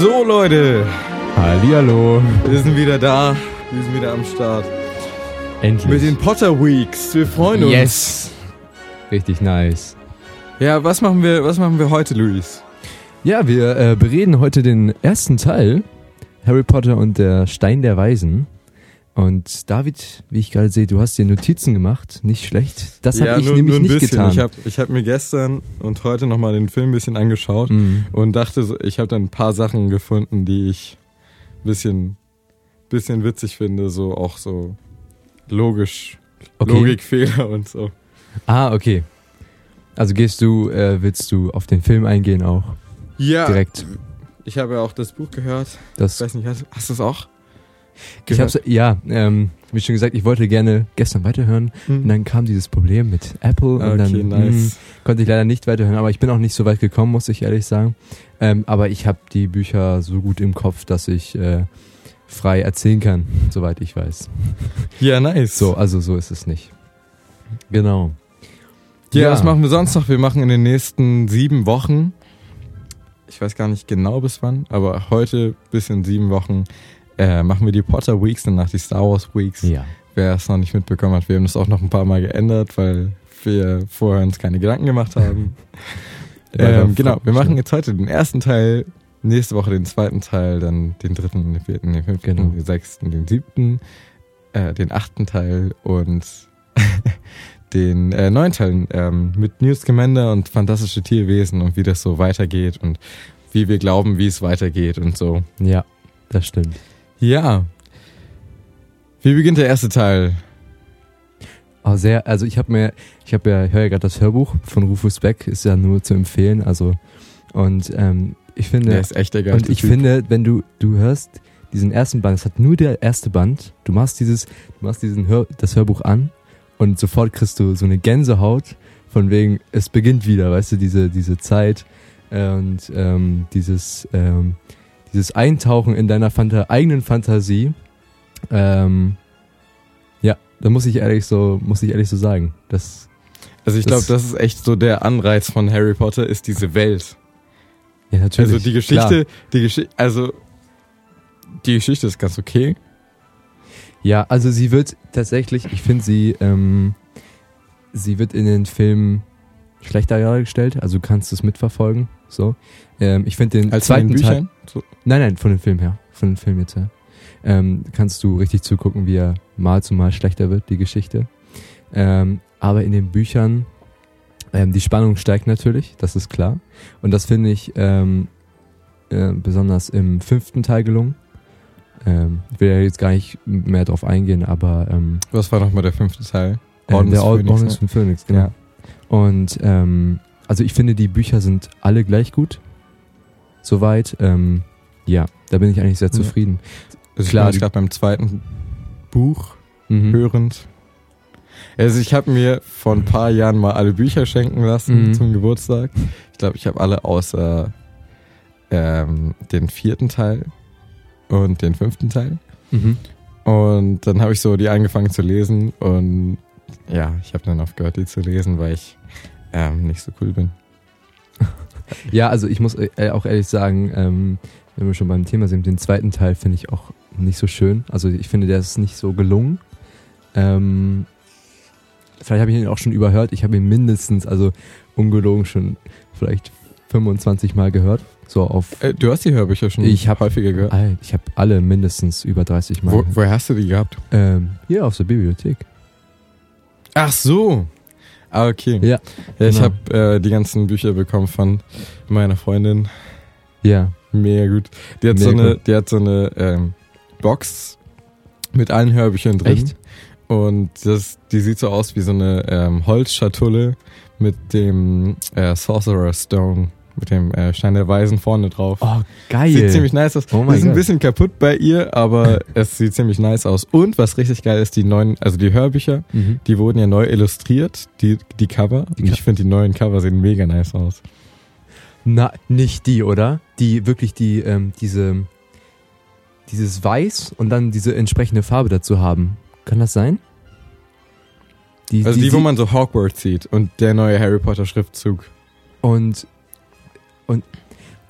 So Leute, Hallihallo. wir sind wieder da. Wir sind wieder am Start. Endlich. Mit den Potter Weeks. Wir freuen uns. yes. Richtig nice. Ja, was machen wir, was machen wir heute, Luis? Ja, wir äh, bereden heute den ersten Teil. Harry Potter und der Stein der Weisen. Und David, wie ich gerade sehe, du hast dir Notizen gemacht. Nicht schlecht. Das habe ich nur, nämlich nur ein nicht bisschen. getan. Ich habe ich hab mir gestern und heute nochmal den Film ein bisschen angeschaut Mhm. und dachte, ich habe dann ein paar Sachen gefunden, die ich ein bisschen, bisschen witzig finde. So auch so logisch, Okay. Logikfehler und so. Ah, okay. Also gehst du, äh, willst du auf den Film eingehen auch? Ja, Direkt. ich habe ja auch das Buch gehört. Ich Das, weiß nicht, hast, hast du es auch? Ich hab's, ja, ähm, wie schon gesagt, ich wollte gerne gestern weiterhören. Und Mhm. dann kam dieses Problem mit Apple und Okay, dann nice. mh, konnte ich leider nicht weiterhören, aber ich bin auch nicht so weit gekommen, muss ich ehrlich sagen. Ähm, aber ich habe die Bücher so gut im Kopf, dass ich äh, frei erzählen kann, soweit ich weiß. Ja, nice. So, also so ist es nicht. Genau. Ja, was machen wir sonst noch? Wir machen in den nächsten sieben Wochen, ich weiß gar nicht genau bis wann, aber heute bis in sieben Wochen äh, machen wir die Potter Weeks, danach die Star Wars Weeks. Ja. Wer es noch nicht mitbekommen hat, wir haben das auch noch ein paar Mal geändert, weil wir vorher uns keine Gedanken gemacht haben. ähm, genau, wir machen jetzt heute den ersten Teil, nächste Woche den zweiten Teil, dann den dritten, den vierten, den fünften, Genau. den sechsten, den siebten, äh, den achten Teil und den äh, neunten Teil ähm, mit Newt Scamander und fantastische Tierwesen und wie das so weitergeht und wie wir glauben, wie es weitergeht und so. Ja, das stimmt. Ja. Wie beginnt der erste Teil? Aber sehr, also ich habe mir, ich habe ja, ich höre ja gerade das Hörbuch von Rufus Beck, ist ja nur zu empfehlen, also und ähm, ich finde, Der ist echt der geilste Und ich typ. finde, wenn du, du hörst diesen ersten Band, es hat nur der erste Band, du machst dieses, du machst diesen Hör, das Hörbuch an und sofort kriegst du so eine Gänsehaut von wegen, es beginnt wieder, weißt du, diese, diese Zeit äh, und ähm, dieses, ähm, dieses Eintauchen in deiner Fanta eigenen Fantasie. Ähm, ja, da muss ich ehrlich so, muss ich ehrlich so sagen. Das, Also ich glaube, das- ist echt so der Anreiz von Harry Potter, ist diese Welt. ja, natürlich. Also die Geschichte, die Geschichte, also die Geschichte ist ganz okay. Ja, also sie wird tatsächlich, ich finde sie, ähm, sie wird in den Filmen schlechter dargestellt, also du kannst es mitverfolgen. So, ähm, ich finde den Als zweiten Teil. So, Nein, nein, von dem Film her, von dem Film jetzt her. Ähm, kannst du richtig zugucken, wie er mal zu mal schlechter wird, die Geschichte. Ähm, aber in den Büchern, ähm, die Spannung steigt natürlich, das ist klar. Und das finde ich ähm, äh, besonders im fünften Teil gelungen. Ähm, ich will ja jetzt gar nicht mehr drauf eingehen, aber ähm, was war nochmal der fünfte Teil? äh, Orden der des Ord- Phönix, Orden des von Phoenix, genau. Ja. Und ähm, also ich finde, die Bücher sind alle gleich gut. Soweit. Ähm, ja, da bin ich eigentlich sehr zufrieden. Also ich Klar, bin jetzt gerade beim zweiten Buch Mhm. hörend. Also ich habe mir vor ein paar Jahren mal alle Bücher schenken lassen Mhm. zum Geburtstag. Ich glaube, ich habe alle außer ähm, den vierten Teil und den fünften Teil. Mhm. Und dann habe ich so die angefangen zu lesen und ja, ich habe dann aufgehört, die zu lesen, weil ich ähm, nicht so cool bin. Ja, also ich muss äh, auch ehrlich sagen, ähm, wenn wir schon beim Thema sind, den zweiten Teil finde ich auch nicht so schön. Also ich finde, der ist nicht so gelungen. Ähm, vielleicht habe ich ihn auch schon überhört. Ich habe ihn mindestens, also ungelogen schon vielleicht 25 Mal gehört. So auf, Äh, du hast die Hörbücher schon Ich hab- häufiger gehört. All- ich habe alle mindestens über 30 Mal. Wo, woher hast du die gehabt? ähm, hier aus der Bibliothek. Ach so. Ah, okay. Ja, Ja, ich genau. habe äh, die ganzen Bücher bekommen von meiner Freundin. Ja, Mega gut. Die hat so Mega eine, gut. die hat so eine ähm, Box mit allen Hörbüchern drin. Echt? Und das, die sieht so aus wie so eine ähm, Holzschatulle mit dem äh, Sorcerer Stone, mit dem äh, Stein der Weisen vorne drauf. Oh, geil. Sieht ziemlich nice aus. Oh ist ein bisschen kaputt bei ihr, aber es sieht ziemlich nice aus. Und was richtig geil ist, die neuen, also die Hörbücher, Mhm. die wurden ja neu illustriert, die, die Cover. Die Und ich finde, die neuen Cover sehen mega nice aus. Na, nicht die, oder? Die wirklich die, ähm, diese, dieses Weiß und dann diese entsprechende Farbe dazu haben. Kann das sein? Also die, wo sie- man so Hogwarts sieht und der neue Harry Potter Schriftzug. und und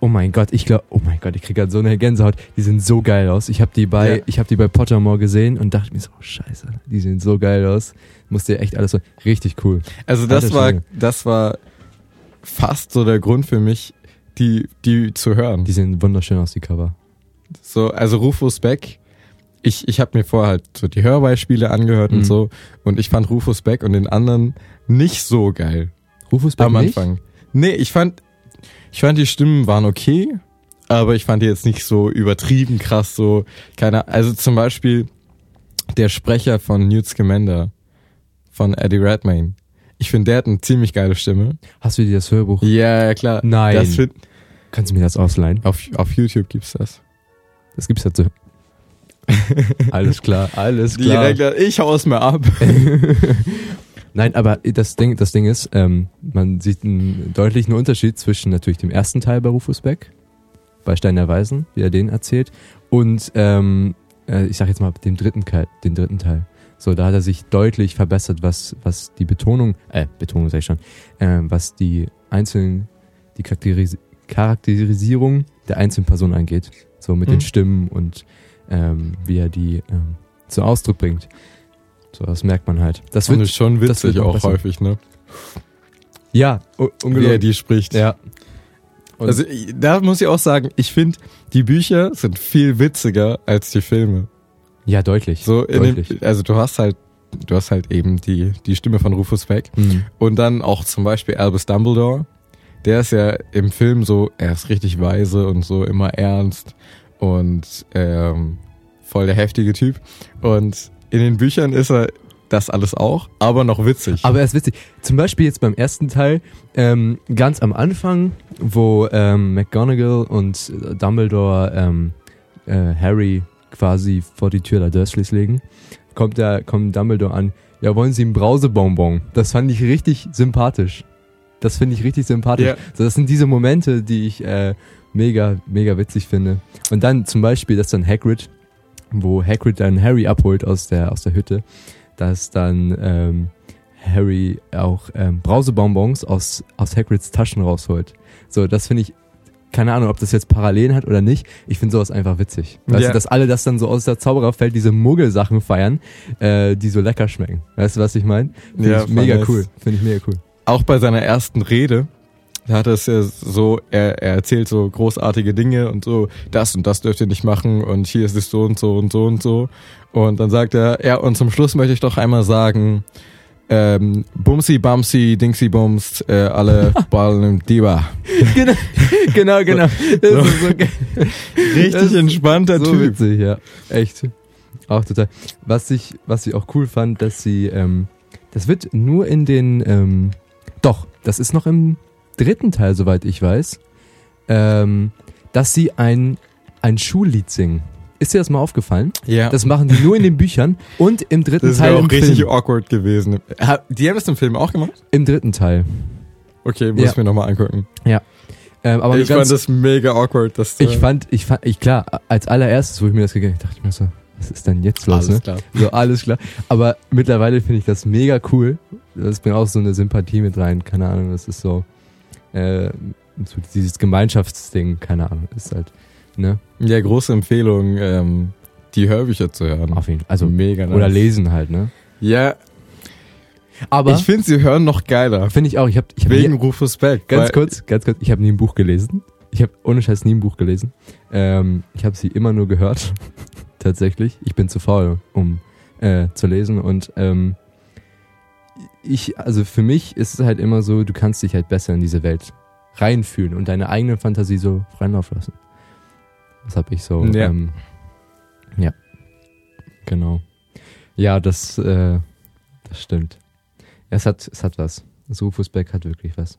oh mein Gott, ich glaube, oh mein Gott, ich krieg gerade so eine Gänsehaut. Die sehen so geil aus. Ich habe die bei, Ja. ich habe die bei Pottermore gesehen und dachte mir so, oh, scheiße, die sehen so geil aus. Musste echt alles so, richtig cool. Also das Alter war, Schwede. das war fast so der Grund für mich, die, die zu hören. Die sehen wunderschön aus, die Cover. So, also Rufus Beck, ich, ich habe mir vorher halt so die Hörbeispiele angehört Mhm. und so und ich fand Rufus Beck und den anderen nicht so geil Rufus Beck am nicht? Anfang. Nee, ich fand, ich fand die Stimmen waren okay, aber ich fand die jetzt nicht so übertrieben krass, so, keine, also zum Beispiel der Sprecher von Newt Scamander, von Eddie Redmayne. Ich finde, der hat eine ziemlich geile Stimme. Hast du dir das Hörbuch? Ja, ja klar. Nein. Das find, Kannst du mir das ausleihen? auf, auf YouTube gibt's das. Das gibt's dazu. alles klar, alles klar. Direkt, ich hau's mir ab. Nein, aber das Ding, das Ding ist, ähm, man sieht einen deutlichen Unterschied zwischen natürlich dem ersten Teil bei Rufus Beck, bei Stein der Weisen, wie er den erzählt, und ähm, äh, ich sag jetzt mal dem dritten Teil, den dritten Teil. So, da hat er sich deutlich verbessert, was was die Betonung, äh, Betonung sag ich schon, ähm, was die einzelnen, die Charakteris Charakterisierung der einzelnen Personen angeht. So mit Mhm. den Stimmen und ähm, wie er die ähm, zum Ausdruck bringt. So, das merkt man halt. Das Und wird ist schon witzig auch besser. häufig, ne? Ja, ungelogen. die spricht. Ja. Und Also ich- da muss ich auch sagen, ich finde, die Bücher sind viel witziger als die Filme. ja, deutlich. So deutlich. den, also du hast halt, du hast halt eben die, die Stimme von Rufus Beck Mhm. und dann auch zum Beispiel Albus Dumbledore. Der ist ja im Film so, er ist richtig weise und so immer ernst und ähm, voll der heftige Typ. Und in den Büchern ist er das alles auch, aber noch witzig. Aber er ist witzig. Zum Beispiel jetzt beim ersten Teil, ähm, ganz am Anfang, wo ähm, McGonagall und Dumbledore ähm, äh, Harry quasi vor die Tür der Dursleys legen, kommt der, kommt Dumbledore an, ja, wollen Sie einen Brausebonbon? Das fand ich richtig sympathisch. Das finde ich richtig sympathisch. So, das sind diese Momente, die ich äh, mega, mega witzig finde. Und dann zum Beispiel, dass dann Hagrid, wo Hagrid dann Harry abholt aus der, aus der Hütte, dass dann ähm, Harry auch ähm, Brausebonbons aus, aus Hagrids Taschen rausholt. So, das finde ich, keine Ahnung, ob das jetzt Parallelen hat oder nicht. Ich finde sowas einfach witzig. Weißt Ja. du, dass alle das dann so aus der Zaubererwelt diese Muggelsachen feiern, äh, die so lecker schmecken. Weißt du, was ich meine? Finde Ja, ich mega cool. Finde ich mega cool. auch bei seiner ersten Rede, da hat er es ja so, er, er erzählt so großartige Dinge und so, das und das dürft ihr nicht machen und hier ist es so und so und so und so. Und dann sagt er, ja, und zum Schluss möchte ich doch einmal sagen, ähm, Bumsi, Bumsi, Dingsy Bums, äh, alle Ballen im Diva. genau, genau, genau. So. so. Das Richtig entspannter so Typ. witzig, ja. Echt. Auch total. Was ich, was ich auch cool fand, dass sie, ähm, das wird nur in den, ähm, doch, das ist noch im dritten Teil, soweit ich weiß, ähm, dass sie ein, ein Schullied singen. Ist dir das mal aufgefallen? Ja. Das machen die nur in den Büchern und im dritten Das Teil wäre auch richtig Film. awkward gewesen. Die haben das im Film auch gemacht? Im dritten Teil. Okay, muss Ja. ich mir nochmal angucken. Ähm, aber ich ganz, fand das mega awkward. Das ich fand, ich fand, ich klar, als allererstes, wo ich mir das gegeben habe, dachte ich mir so, was ist denn jetzt los, alles ne? klar. So, alles klar. Aber mittlerweile finde ich das mega cool. Das bringt auch so eine Sympathie mit rein. Keine Ahnung, das ist so, äh, so dieses Gemeinschaftsding, keine Ahnung, ist halt, ne? Ja, große Empfehlung, ähm, die Hörbücher zu hören. Auf jeden Fall. Also, mega nice. oder lesen halt, ne? Ja, Aber, ich finde, sie hören noch geiler. finde ich auch, ich habe ich hab Wegen nie, Rufus Beck. ganz kurz, ganz kurz, ich habe nie ein Buch gelesen. Ich habe ohne Scheiß nie ein Buch gelesen. Ähm, ich habe sie immer nur gehört. Tatsächlich. Ich bin zu faul, um äh, zu lesen. Und ähm, ich, also für mich ist es halt immer so, du kannst dich halt besser in diese Welt reinfühlen und deine eigene Fantasie so freien Lauf lassen. Das habe ich so. Ja. Ähm, ja. Genau. Ja, das, äh, das stimmt. Es hat, es hat was. Das Rufus Beck hat wirklich was.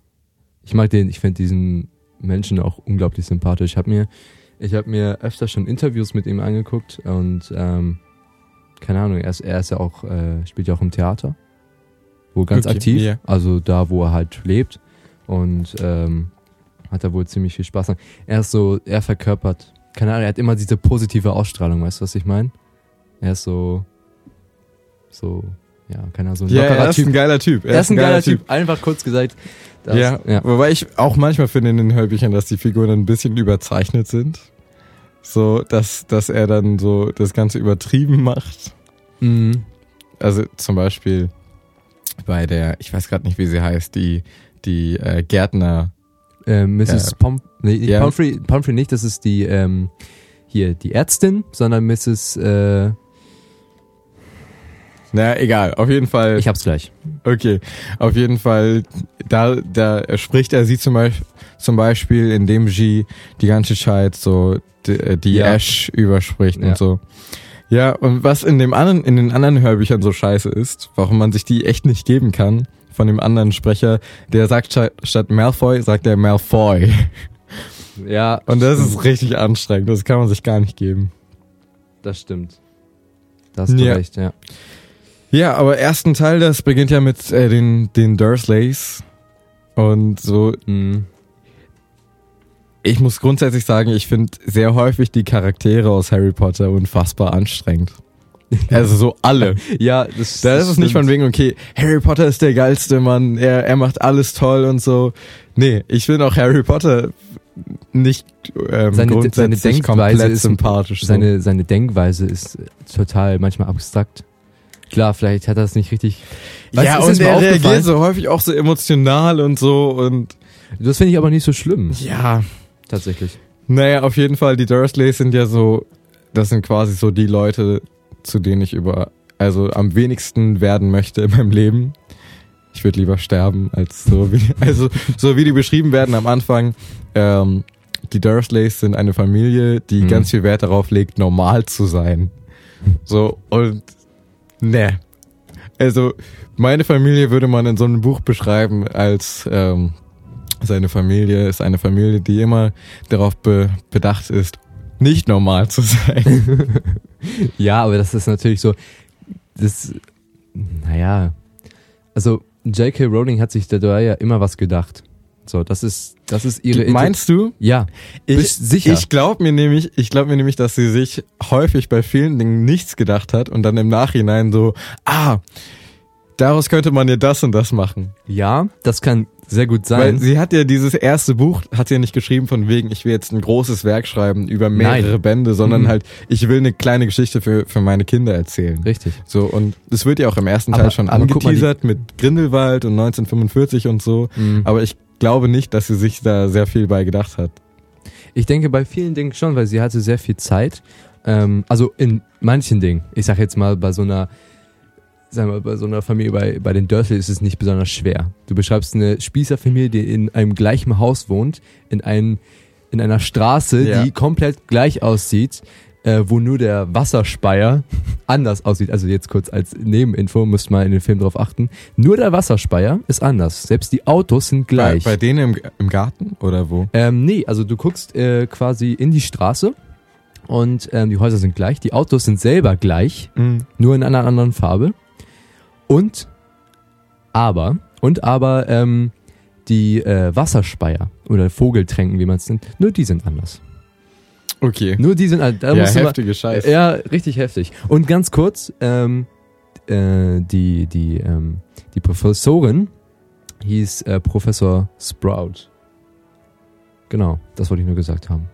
Ich mag den, ich finde diesen Menschen auch unglaublich sympathisch. Ich habe mir, ich habe mir öfter schon Interviews mit ihm angeguckt und ähm, keine Ahnung, er ist, er ist ja auch, äh, spielt ja auch im Theater. Wo ganz Okay, aktiv, ja. also da, wo er halt lebt. Und ähm, hat da wohl ziemlich viel Spaß. Er ist so, er verkörpert, keine Ahnung, er hat immer diese positive Ausstrahlung, weißt du, was ich meine? Er ist so, so, ja, keine Ahnung, so ein Ja, lockerer er ist Typ. ein geiler Typ. Er ist ein geiler Typ. Einfach kurz gesagt. das- Ja, ja. wobei ich auch manchmal finde in den Hörbüchern, dass die Figuren ein bisschen überzeichnet sind. So, dass, dass er dann so das Ganze übertrieben macht. Mhm. Also zum Beispiel bei der, ich weiß gerade nicht, wie sie heißt, die, die äh, Gärtner. Äh, Mrs. Ja. Pom nee, Ja. Pomfrey, Pomfrey nicht, das ist die, ähm, hier, die Ärztin, sondern Mrs. Äh, Naja, egal, auf jeden Fall. ich hab's gleich. Okay, auf jeden Fall, da, da spricht er sie zum Beispiel, zum Beispiel, indem sie die ganze Zeit so die, äh, die Ja. Ash überspricht Ja. und so. Ja, und was in dem anderen, in den anderen Hörbüchern so scheiße ist, warum man sich die echt nicht geben kann, von dem anderen Sprecher, der sagt statt, Malfoy, sagt er Malfoy. Ja. Und das stimmt. ist richtig anstrengend, das kann man sich gar nicht geben. Das stimmt. Da hast du Ja. recht, ja. Ja, aber ersten Teil, das beginnt ja mit äh, den, den Dursleys. Und so, Mhm. Ich muss grundsätzlich sagen, ich finde sehr häufig die Charaktere aus Harry Potter unfassbar anstrengend. Also so alle. Ja, das, Da das ist es nicht von wegen, okay, Harry Potter ist der geilste Mann, er, er macht alles toll und so. Nee, ich finde auch Harry Potter nicht ähm, Seine- grundsätzlich seine Denkweise komplett ist- sympathisch. so. Seine, seine Denkweise ist total manchmal abstrakt. Klar, vielleicht hat er es nicht richtig. Weißt ja, und er reagiert so häufig auch so emotional und so und Das finde ich aber nicht so schlimm, ja, tatsächlich. Naja, auf jeden Fall, die Dursleys sind ja so, das sind quasi so die Leute, zu denen ich über, also am wenigsten werden möchte in meinem Leben. Ich würde lieber sterben, als so wie, also so wie die beschrieben werden am Anfang. Ähm, die Dursleys sind eine Familie, die Mhm. ganz viel Wert darauf legt, normal zu sein. So, und ne. Also, meine Familie würde man in so einem Buch beschreiben als ähm, seine Familie ist eine Familie, die immer darauf be bedacht ist, nicht normal zu sein. Ja, aber das ist natürlich so, das, naja, also J.K. Rowling hat sich da ja immer was gedacht. So, das ist, das ist ihre Inter- Meinst du? Ja, Ich, Bist sicher? Ich glaube mir nämlich, ich glaube mir nämlich, dass sie sich häufig bei vielen Dingen nichts gedacht hat und dann im Nachhinein so, ah, daraus könnte man ja das und das machen. ja, das kann sehr gut Weil sein. sie hat ja dieses erste Buch, hat sie ja nicht geschrieben von wegen, ich will jetzt ein großes Werk schreiben über mehrere Nein. Bände, sondern Mhm. halt, ich will eine kleine Geschichte für, für meine Kinder erzählen. Richtig. So, und es wird ja auch im ersten Aber- Teil schon mal, die- angeteasert mit Grindelwald und 1945 und so. Mhm. Aber ich glaube nicht, dass sie sich da sehr viel bei gedacht hat. Ich denke bei vielen Dingen schon, weil sie hatte sehr viel Zeit. Ähm, also in manchen Dingen. Ich sag jetzt mal bei so einer, sagen wir, bei so einer Familie, bei, bei den Dursley ist es nicht besonders schwer. Du beschreibst eine Spießerfamilie, die in einem gleichen Haus wohnt, in, ein, in einer Straße, Ja. die komplett gleich aussieht, äh, wo nur der Wasserspeier anders aussieht. Also jetzt kurz als Nebeninfo, müsst mal in den Film drauf achten. Nur der Wasserspeier ist anders. Selbst die Autos sind gleich. Bei, bei denen im, im Garten oder wo? Ähm, nee, also du guckst äh, quasi in die Straße und ähm, die Häuser sind gleich, die Autos sind selber gleich, Mhm. nur in einer anderen Farbe. Und aber, und aber ähm, die äh, Wasserspeier oder Vogeltränken, wie man es nennt, nur die sind anders. Okay. Nur die sind, da ja, du mal, heftige Scheiße. ja, richtig heftig. Und ganz kurz, ähm, äh, die, die, ähm, die Professorin hieß äh, Professor Sprout. Genau, das wollte ich nur gesagt haben.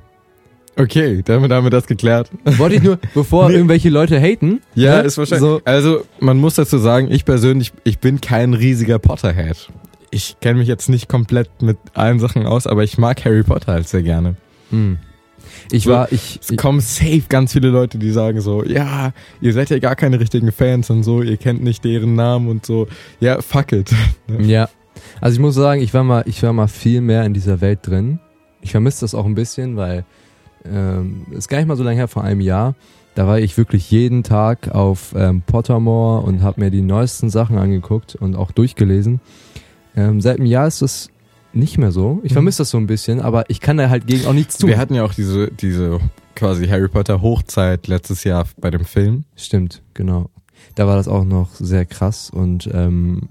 Okay, damit haben wir das geklärt. Wollte ich nur, bevor Nee. irgendwelche Leute haten. Ja, ne, ist wahrscheinlich. So, Also, man muss dazu sagen, ich persönlich, ich bin kein riesiger Potterhead. Ich kenne mich jetzt nicht komplett mit allen Sachen aus, aber ich mag Harry Potter halt sehr gerne. hm. Ich So, war, ich, Es kommen safe ganz viele Leute, die sagen so, ja, ihr seid ja gar keine richtigen Fans und so, ihr kennt nicht deren Namen und so. Ja, fuck it. ja. Also ich muss sagen, ich war mal, ich war mal viel mehr in dieser Welt drin. Ich vermisse das auch ein bisschen, weil ähm, ist gar nicht mal so lange her, vor einem Jahr. Da war ich wirklich jeden Tag auf ähm, Pottermore und habe mir die neuesten Sachen angeguckt und auch durchgelesen. Ähm, seit einem Jahr ist das nicht mehr so. Ich Mhm. vermisse das so ein bisschen, aber ich kann da halt gegen auch nichts tun. Wir hatten ja auch diese, diese quasi Harry Potter Hochzeit letztes Jahr bei dem Film. Stimmt, genau. Da war das auch noch sehr krass und ähm,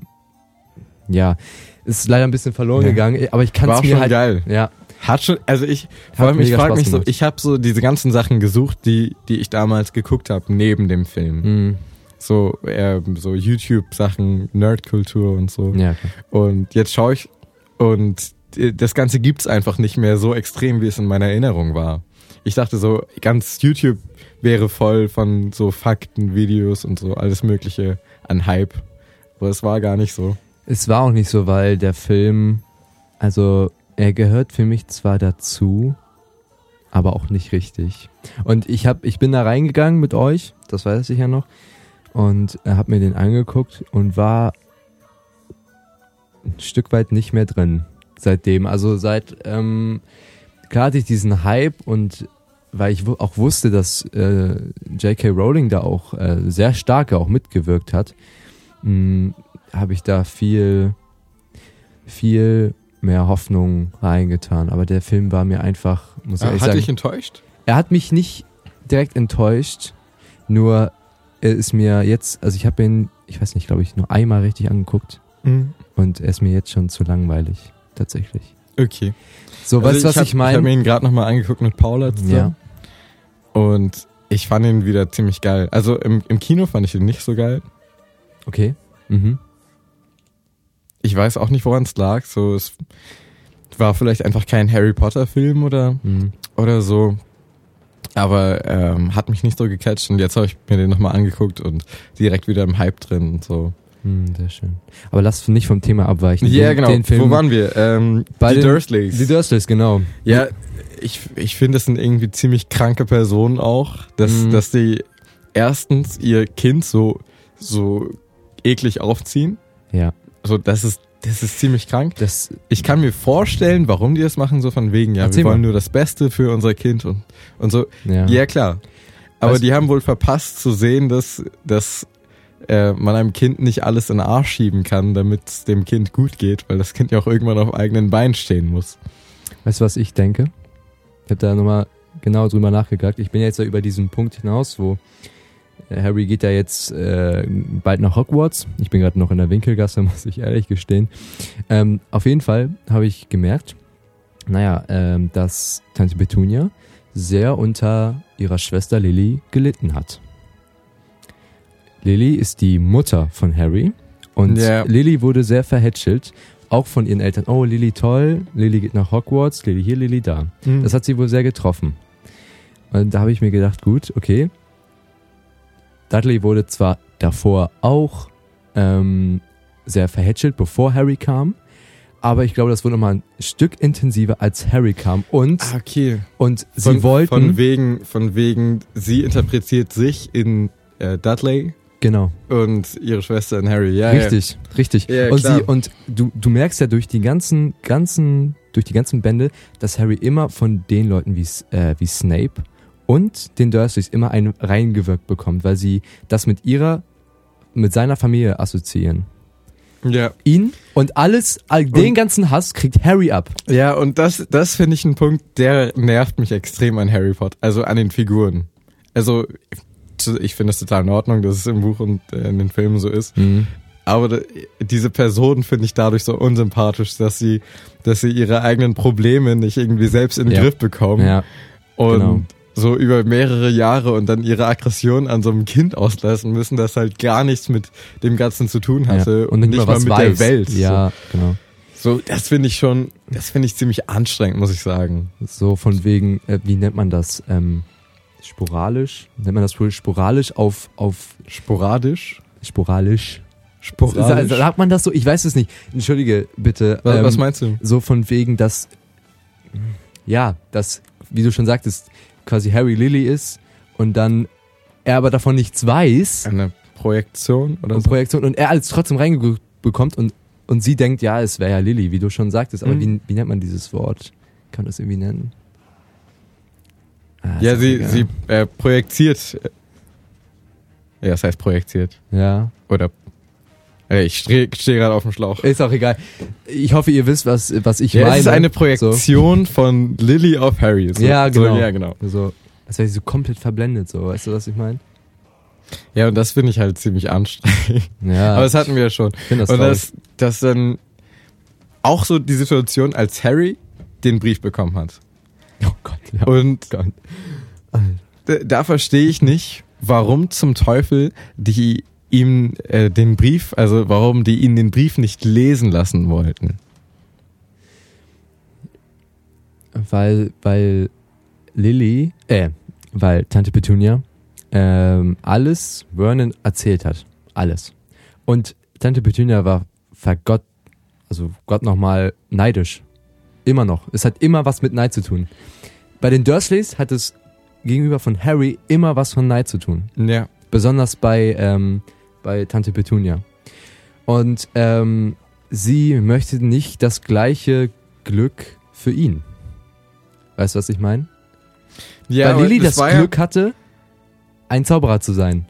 ja, ist leider ein bisschen verloren Ja. gegangen, aber ich kann es auch mir schon halt geil. ja, Hat schon, also ich, vor allem ich frage mich so, ich habe so diese ganzen Sachen gesucht, die, die ich damals geguckt habe, neben dem Film. mh, so eher so YouTube-Sachen, Nerdkultur und so. Ja, klar. Und jetzt schaue ich und das Ganze gibt's einfach nicht mehr so extrem, wie es in meiner Erinnerung war. Ich dachte so, ganz YouTube wäre voll von so Fakten, Videos und so alles Mögliche an Hype. Aber es war gar nicht so. Es war auch nicht so, weil der Film, also er gehört für mich zwar dazu, aber auch nicht richtig. Und ich hab, ich bin da reingegangen mit euch, das weiß ich ja noch, und habe mir den angeguckt und war ein Stück weit nicht mehr drin seitdem. Also seit ähm, klar hatte ich diesen Hype und weil ich auch wusste, dass äh, J.K. Rowling da auch äh, sehr stark auch mitgewirkt hat, mh, habe ich da viel, viel mehr Hoffnung reingetan. Aber der Film war mir einfach, muss ich ehrlich Hat sagen, dich enttäuscht? er hat mich nicht direkt enttäuscht, nur er ist mir jetzt, also ich habe ihn, ich weiß nicht, glaube ich, nur einmal richtig angeguckt und er ist mir jetzt schon zu langweilig, tatsächlich. Okay. So, weißt du, was hab, ich Ich habe meine? ihn gerade nochmal angeguckt mit Paula zusammen. Ja. Und ich fand ihn wieder ziemlich geil. Also im, im Kino fand ich ihn nicht so geil. Okay. Mhm. Ich weiß auch nicht, woran es lag. So, es war vielleicht einfach kein Harry Potter Film oder, Mhm. oder so. Aber ähm, hat mich nicht so gecatcht und jetzt habe ich mir den nochmal angeguckt und direkt wieder im Hype drin und so. Mhm, sehr schön. Aber lass nicht vom Thema abweichen. Ja, den, genau. Film, Wo waren wir? Ähm, Bei die den- Dursleys. Die Dursleys, genau. Ja, ich, ich finde, es sind irgendwie ziemlich kranke Personen auch, dass, Mhm. dass die erstens ihr Kind so, so eklig aufziehen. Ja. So, das ist, das ist ziemlich krank. Das, Ich kann mir vorstellen, warum die das machen, so von wegen, ja, Erzähl wir wollen mal. nur das Beste für unser Kind und, und so. ja. Ja, klar. Aber Weißt- die haben wohl verpasst zu sehen, dass, dass äh, man einem Kind nicht alles in den Arsch schieben kann, damit es dem Kind gut geht, weil das Kind ja auch irgendwann auf eigenen Beinen stehen muss. Weißt du, was ich denke? Ich habe da nochmal genau drüber nachgedacht. Ich bin jetzt ja über diesen Punkt hinaus, wo Harry geht ja jetzt äh, bald nach Hogwarts. Ich bin gerade noch in der Winkelgasse, muss ich ehrlich gestehen. Ähm, auf jeden Fall habe ich gemerkt, naja, ähm, dass Tante Petunia sehr unter ihrer Schwester Lily gelitten hat. Lily ist die Mutter von Harry und Ja. Lily wurde sehr verhätschelt, auch von ihren Eltern. Oh, Lily toll, Lily geht nach Hogwarts, Lily hier, Lily da. Das hat sie wohl sehr getroffen. Und da habe ich mir gedacht, gut, okay. Dudley wurde zwar davor auch ähm, sehr verhätschelt, bevor Harry kam, aber ich glaube, das wurde nochmal ein Stück intensiver, als Harry kam. Und, Ah, okay. und sie von, wollten... Von wegen, von wegen, sie interpretiert sich in äh, Dudley genau. und ihre Schwester in Harry. Ja, Richtig, richtig. Ja, und klar. sie und du du merkst ja durch die ganzen ganzen durch die ganzen Bände, dass Harry immer von den Leuten wie äh, wie Snape und den Dursleys immer einen reingewirkt bekommt, weil sie das mit ihrer mit seiner Familie assoziieren. Ja. Ihn und alles all, den Und- ganzen Hass kriegt Harry ab. Ja, und das, das finde ich ein Punkt, der nervt mich extrem an Harry Potter, also an den Figuren. Also, ich finde es total in Ordnung, dass es im Buch und äh, in den Filmen so ist. Aber da- diese Personen finde ich dadurch so unsympathisch, dass sie, dass sie ihre eigenen Probleme nicht irgendwie selbst in den Ja. Griff bekommen. Ja, und genau. So über mehrere Jahre und dann ihre Aggression an so einem Kind auslassen müssen, das halt gar nichts mit dem Ganzen zu tun hatte ja. und nicht, mal was mit weiß. der Welt. Ja, genau. So, so das finde ich schon, das finde ich ziemlich anstrengend, muss ich sagen. So von wegen, äh, wie nennt man das? Ähm, sporadisch? Nennt man das wohl sporadisch auf auf Sporadisch? sporadisch? Sporadisch. Sa- Sagt man das so? Ich weiß es nicht. Entschuldige, bitte. was, Ähm, was meinst du? so von wegen, dass, ja, dass, wie du schon sagtest, quasi Harry Lily ist und dann er aber davon nichts weiß Eine Projektion oder und so? Projektion und er alles trotzdem reinbekommt und, und sie denkt, ja, es wäre ja Lily, wie du schon sagtest. Aber Mhm. wie, wie nennt man dieses Wort? Kann man das irgendwie nennen? Ah, Ja, sie, egal. sie äh, projiziert. Ja, das heißt projiziert. Ja, Oder. Äh, ich stehe steh gerade auf dem Schlauch. ist auch egal. Ich hoffe, ihr wisst, was, was ich ja, meine. es ist eine Projektion von Lily auf Harry. So, Ja, genau. So, ja, genau. So, als wäre sie so komplett verblendet, so. Weißt du, was ich meine? Ja, und das finde ich halt ziemlich anstrengend. Ja. Aber das hatten wir ja schon. das und das, das dann auch so die Situation, als Harry den Brief bekommen hat. Oh Gott, ja. Und Gott. da, da verstehe ich nicht, warum zum Teufel die ihm äh, den Brief, also warum die ihn den Brief nicht lesen lassen wollten. Weil, weil Lily, äh, weil Tante Petunia ähm, alles Vernon erzählt hat. Alles. Und Tante Petunia war vergott, also Gott nochmal neidisch. Immer noch. Es hat immer was mit Neid zu tun. Bei den Dursleys hat es gegenüber von Harry immer was von Neid zu tun. Ja. Besonders bei, ähm, bei Tante Petunia. Und ähm, sie möchte nicht das gleiche Glück für ihn. Weißt du, was ich meine? Ja, Weil Lily aber das war ja- Glück hatte, ein Zauberer zu sein.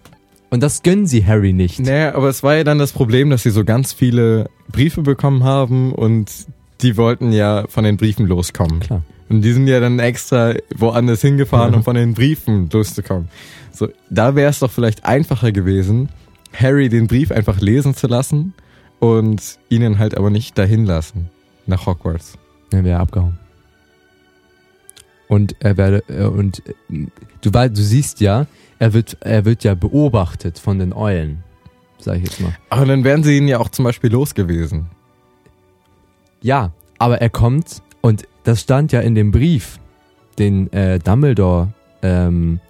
Und das gönnen sie Harry nicht. Naja, aber es war ja dann das Problem, dass sie so ganz viele Briefe bekommen haben und die wollten ja von den Briefen loskommen. Klar. Und die sind ja dann extra woanders hingefahren, um von den Briefen loszukommen. So, da wäre es doch vielleicht einfacher gewesen, Harry den Brief einfach lesen zu lassen und ihnen halt aber nicht dahin lassen nach Hogwarts. Dann wäre er abgehauen. Und er werde äh, und äh, du wei- du siehst ja, er wird er wird ja beobachtet von den Eulen, sag ich jetzt mal. Aber dann wären sie ihn ja auch zum Beispiel los gewesen. Ja, aber er kommt und das stand ja in dem Brief, den äh, Dumbledore ähm,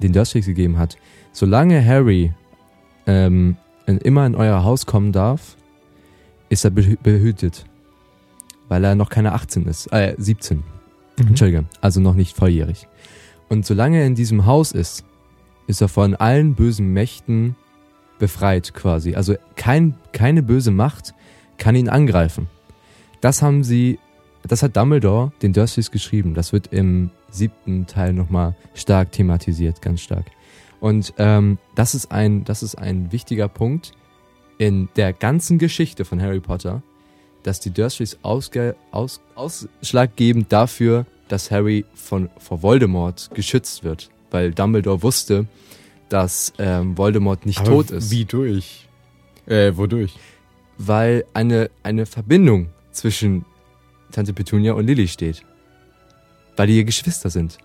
den Dursleys gegeben hat. Solange Harry ähm, immer in euer Haus kommen darf, ist er behü- behütet, weil er noch keine 18 ist, äh 17. Entschuldige, also noch nicht volljährig. Und solange er in diesem Haus ist, ist er von allen bösen Mächten befreit quasi. Also kein, keine böse Macht kann ihn angreifen. Das haben sie, das hat Dumbledore den Dursleys geschrieben. Das wird im siebten Teil nochmal stark thematisiert, ganz stark. Und ähm, das ist ein, das ist ein wichtiger Punkt in der ganzen Geschichte von Harry Potter, dass die Dursleys ausge, aus, ausschlaggebend dafür, dass Harry von vor Voldemort geschützt wird, weil Dumbledore wusste, dass ähm, Voldemort nicht Aber tot ist, Wie durch? Äh, wodurch? weil eine eine Verbindung zwischen Tante Petunia und Lily steht, weil die ihr Geschwister sind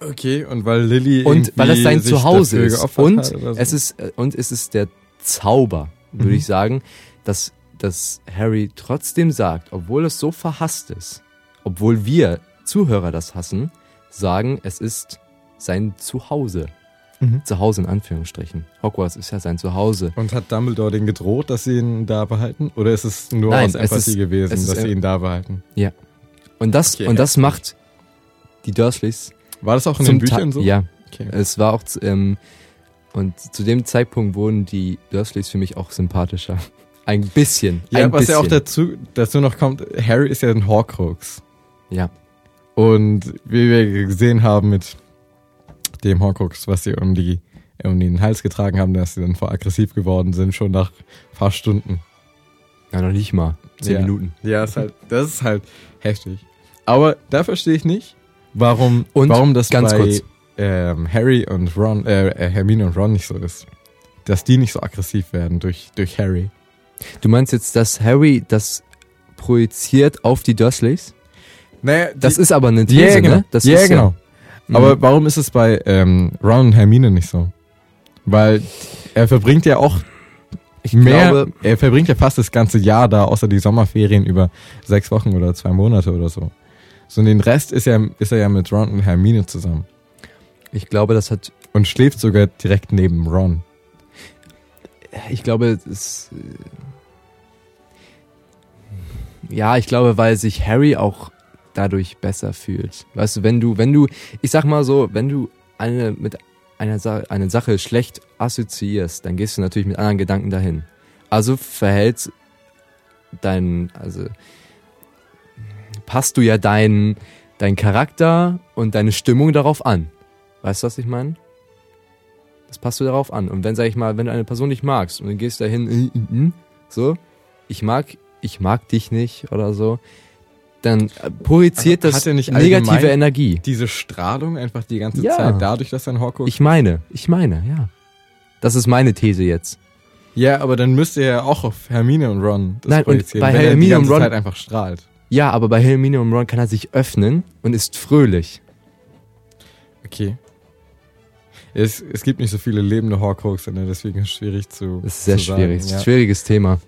Okay, und weil Lilly und weil es sein Zuhause ist und so. es ist äh, und es ist der Zauber, würde Mhm. ich sagen, dass dass Harry trotzdem sagt, obwohl es so verhasst ist, obwohl wir Zuhörer das hassen, sagen, es ist sein Zuhause. Mhm. Zuhause in Anführungsstrichen. Hogwarts ist ja sein Zuhause. Und hat Dumbledore den gedroht, dass sie ihn da behalten? Oder ist es nur Nein, aus Empathie ist- gewesen, dass sie ihn da behalten? Und das Okay, und das macht die Dursleys War das auch in zum den Büchern Ta- so? Ja, Okay. es war auch ähm, und zu dem Zeitpunkt wurden die Dursleys für mich auch sympathischer. Ein bisschen. Ja, ein was bisschen. ja auch dazu, dazu noch kommt, Harry ist ja ein Horcrux. Ja. Und wie wir gesehen haben mit dem Horcrux, was sie um die um den Hals getragen haben, dass sie dann voll aggressiv geworden sind, schon nach ein paar Stunden. ja, noch nicht mal. Zehn Ja. Minuten. Ja, ist halt, das ist halt heftig. Aber da verstehe ich nicht, warum, Und warum das ganz bei kurz. Ähm, Harry und Ron, äh, äh, Hermine und Ron nicht so ist. Dass die nicht so aggressiv werden durch, durch Harry. Du meinst jetzt, dass Harry das projiziert auf die Dursleys? Naja, Das ist aber eine These, ja, genau. ne? Das ja, ist genau. Mhm. Aber warum ist es bei ähm, Ron und Hermine nicht so? Weil er verbringt ja auch ich mehr, glaube, er verbringt ja fast das ganze Jahr da, außer die Sommerferien über sechs Wochen oder zwei Monate oder so. So und den Rest ist er, ist er ja mit Ron und Hermine zusammen. ich glaube, das hat, Und schläft sogar direkt neben Ron. ich glaube, es, ja, ich glaube, weil sich Harry auch dadurch besser fühlt. Weißt du, wenn du, wenn du, ich sag mal so, wenn du eine mit einer Sa eine Sache schlecht assoziierst, dann gehst du natürlich mit anderen Gedanken dahin. Also verhält dein, also passt du ja deinen dein Charakter und deine Stimmung darauf an. Weißt du, was ich meine? Das passt du darauf an. Und wenn, sag ich mal, wenn du eine Person nicht magst und du gehst dahin, äh, äh, äh, so, ich mag, ich mag dich nicht oder so, dann projiziert Aber das er negative Energie. Diese Strahlung einfach die ganze Ja. Zeit, dadurch, dass er ein Horcrux Ich meine, ich meine, ja. Das ist meine These jetzt. Ja, aber dann müsste er ja auch auf Hermine und Ron das Nein, und projizieren, bei wenn er die Hermine und ganze Ron- Zeit einfach strahlt. Ja, aber bei Hermine und Ron kann er sich öffnen und ist fröhlich. Okay. Es, es gibt nicht so viele lebende Horcruxe, ne? deswegen ist es schwierig zu. Das ist sehr sagen, schwierig. Das ist ja. ein schwieriges Thema.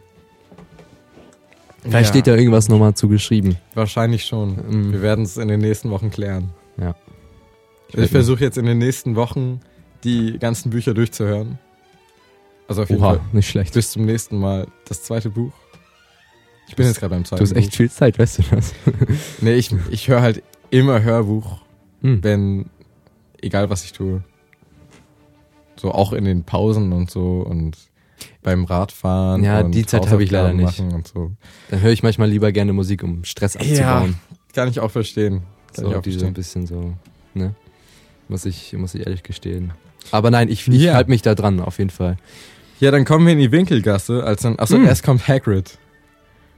Vielleicht Ja, steht da irgendwas nochmal zu geschrieben. Wahrscheinlich schon. Mhm. Wir werden es in den nächsten Wochen klären. Ja. Ich, versuche jetzt in den nächsten Wochen die ganzen Bücher durchzuhören. Also auf jeden Oha, Fall nicht schlecht. bis zum nächsten Mal das zweite Buch. Ich bin jetzt gerade beim zweiten Du hast echt viel Zeit, weißt du das? Nee, ich, ich höre halt immer Hörbuch, Hm. wenn, egal was ich tue. So auch in den Pausen und so und beim Radfahren. Ja, und die Zeit habe ich leider nicht. so. Dann höre ich manchmal lieber gerne Musik, um Stress Ja, abzubauen. Kann ich auch verstehen. Kann ich so, auch die so ein verstehen. bisschen so, ne? Muss ich, muss ich ehrlich gestehen. Aber nein, ich, ich Ja. halte mich da dran, auf jeden Fall. Ja, dann kommen wir in die Winkelgasse, als dann, achso, Hm. erst kommt Hagrid.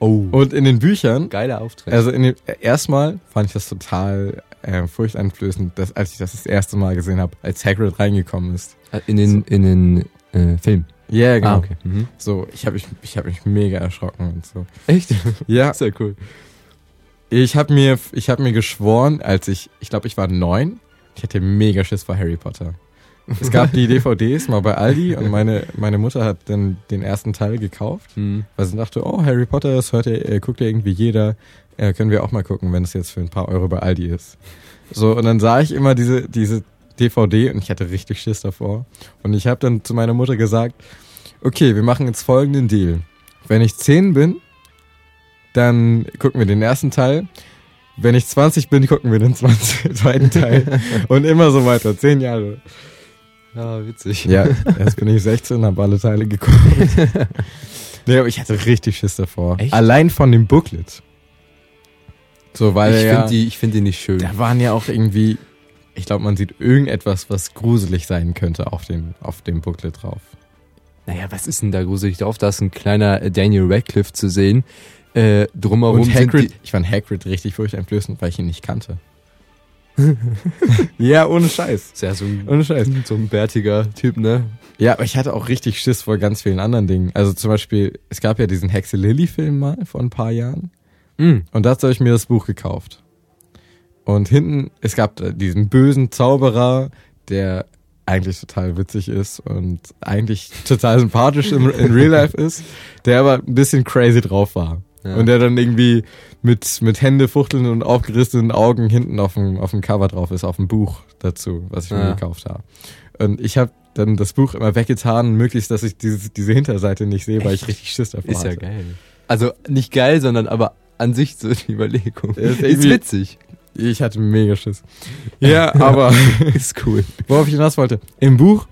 Oh. Und in den Büchern, Geiler Auftritt. also in dem, erstmal fand ich das total äh, furchteinflößend, dass, als ich das das erste Mal gesehen habe, als Hagrid reingekommen ist. Äh, in den, in den äh, Film. Ja, yeah, genau. Ah, okay. Mhm. So, ich habe mich, ich hab mich mega erschrocken und so. Echt? Ja, Sehr cool. ich habe mir, ich habe mir geschworen, als ich, ich glaube, ich war neun, ich hatte mega Schiss vor Harry Potter. Es gab die DVDs mal bei Aldi und meine, meine Mutter hat dann den ersten Teil gekauft, Mhm. weil sie dachte, oh, Harry Potter, das hört ja, äh, guckt ja irgendwie jeder, äh, können wir auch mal gucken, wenn es jetzt für ein paar Euro bei Aldi ist. So, und dann sah ich immer diese, diese DVD und ich hatte richtig Schiss davor. Und ich habe dann zu meiner Mutter gesagt, okay, wir machen jetzt folgenden Deal. Wenn ich 10 bin, dann gucken wir den ersten Teil. Wenn ich 20 bin, gucken wir den 20, zweiten Teil. und immer so weiter, 10 Jahre. Ja, witzig. Ja, jetzt bin ich 16, habe alle Teile geguckt. nee, aber ich hatte richtig Schiss davor. Echt? Allein von dem Booklet. So, weil ich ja, finde die, ich find die nicht schön. da waren ja auch irgendwie, ich glaube, man sieht irgendetwas, was gruselig sein könnte auf dem, auf dem Booklet drauf. Naja, was ist denn da gruselig drauf? Da ist ein kleiner äh, Daniel Radcliffe zu sehen. Äh, drumherum Und Hagrid, die, ich fand Hagrid richtig furchteinflößend, weil ich ihn nicht kannte. ja, ohne Scheiß. ist ja so ein, Ohne Scheiß. so ein bärtiger Typ, ne? Ja, aber ich hatte auch richtig Schiss vor ganz vielen anderen Dingen. Also zum Beispiel, es gab ja diesen Hexe Lilly Film mal vor ein paar Jahren. Mhm. Und dazu habe ich mir das Buch gekauft. Und hinten, es gab diesen bösen Zauberer, der eigentlich total witzig ist und eigentlich total sympathisch im, in Real Life ist, der aber ein bisschen crazy drauf war. Ja. Und der dann irgendwie mit, mit Hände fuchteln und aufgerissenen Augen hinten auf dem, auf dem Cover drauf ist, auf dem Buch dazu, was ich mir Ja. gekauft habe. Und ich habe dann das Buch immer weggetan, möglichst, dass ich diese, diese Hinterseite nicht sehe, weil ich richtig Schiss davor Ist ja hatte. geil. Also nicht geil, sondern aber an sich so die Überlegung. Ist Ist, witzig. Ich hatte mega Schiss. Ja, aber Ist cool. worauf ich hinaus wollte. Im Buch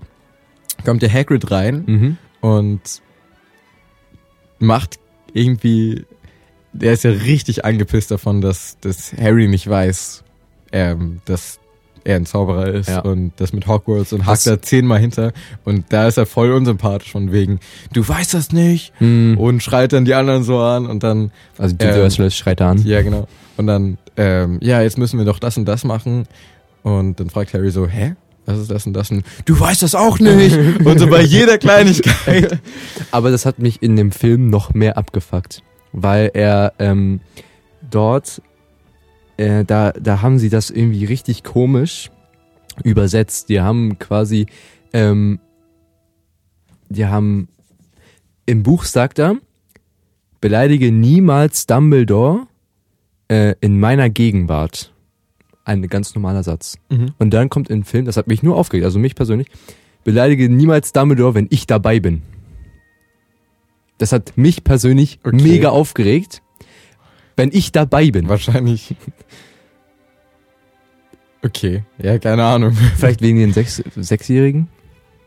kommt der Hagrid rein Mhm. und macht irgendwie, der ist ja richtig angepisst davon, dass, dass Harry nicht weiß, ähm, dass er ein Zauberer ist Ja. und das mit Hogwarts und hakt da zehnmal hinter und da ist er voll unsympathisch von wegen, du weißt das nicht Mhm. und schreit dann die anderen so an und dann Also die Ähm, Dursley schreit er an. Ja, genau. Und dann, ähm, ja, jetzt müssen wir doch das und das machen. Und dann fragt Harry so, hä? Was ist das und das? Und du weißt das auch nicht. und so bei jeder Kleinigkeit. Aber das hat mich in dem Film noch mehr abgefuckt, weil er ähm, dort, äh, da, da haben sie das irgendwie richtig komisch übersetzt. Die haben quasi, ähm, die haben im Buch sagt er, beleidige niemals Dumbledore äh, in meiner Gegenwart. Ein ganz normaler Satz. Mhm. Und dann kommt im Film, das hat mich nur aufgeregt, also mich persönlich, beleidige niemals Dumbledore, wenn ich dabei bin. Das hat mich persönlich Okay. mega aufgeregt, wenn ich dabei bin. Wahrscheinlich. Okay, ja, keine Ahnung. Vielleicht wegen den Sechs Sechsjährigen,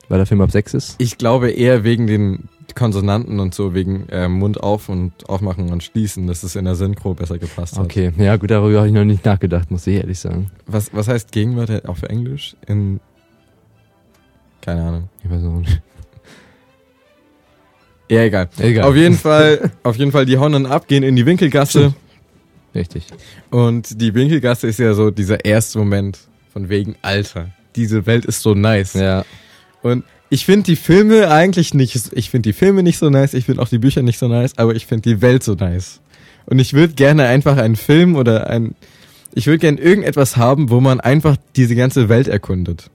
weil der Film ab sechs ist. Ich glaube eher wegen den Konsonanten und so, wegen äh, Mund auf und aufmachen und schließen, dass es in der Synchro besser gepasst hat. Okay, ja gut, darüber habe ich noch nicht nachgedacht, muss ich ehrlich sagen. Was, was heißt Gegenwörter auf Englisch? In. Keine Ahnung. Ich weiß auch nicht. Ja, egal. Egal. Auf jeden Fall, auf jeden Fall, die hauen dann ab, gehen in die Winkelgasse. Richtig. Und die Winkelgasse ist ja so dieser erste Moment von wegen Alter. Diese Welt ist so nice. Ja. Und ich finde die Filme eigentlich nicht, ich finde die Filme nicht so nice, ich finde auch die Bücher nicht so nice, aber ich finde die Welt so nice. Und ich würde gerne einfach einen Film oder ein, ich würde gerne irgendetwas haben, wo man einfach diese ganze Welt erkundet.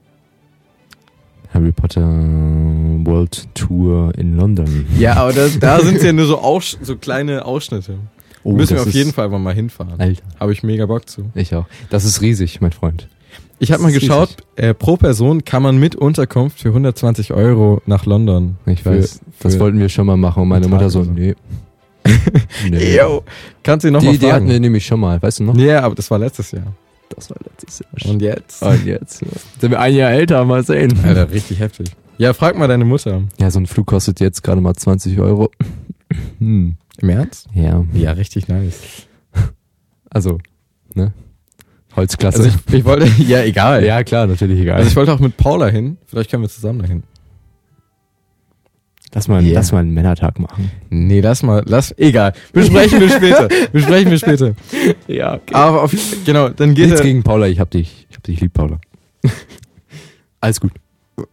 Harry Potter World Tour in London. Ja, aber das, da sind ja nur so, Aus, so kleine Ausschnitte. Oh, Müssen wir das auf jeden Fall mal hinfahren. Alter, Habe ich mega Bock zu. ich auch. Das ist riesig, mein Freund. Ich habe Das mal geschaut, äh, pro Person kann man mit Unterkunft für 120 Euro nach London. Ich Für- weiß, das für- wollten wir schon mal machen und meine Mutter so, so. nee. nee. Yo, kannst du ihn noch Die mal Idee hatten fragen? wir nämlich schon mal, weißt du noch? Ja, aber das war letztes Jahr. Das war letztes Jahr. Und jetzt? Und jetzt sind wir ein Jahr älter, mal sehen. Alter, richtig heftig. Ja, frag mal deine Mutter. Ja, so ein Flug kostet jetzt gerade mal 20 Euro. Hm. Im Ernst? Ja, Ja, richtig nice. also, ne? Holzklasse. Also ich, ich wollte, ja, egal. ja, klar, natürlich egal. Also ich wollte auch mit Paula hin. Vielleicht können wir zusammen dahin. lass, mal, Yeah. lass mal einen Männertag machen. Nee, lass mal, lass, egal. Besprechen wir später. Besprechen wir später. Ja, okay. Aber auf, genau, dann geht Nichts er, gegen Paula, ich hab dich, ich hab dich lieb, Paula. Alles gut.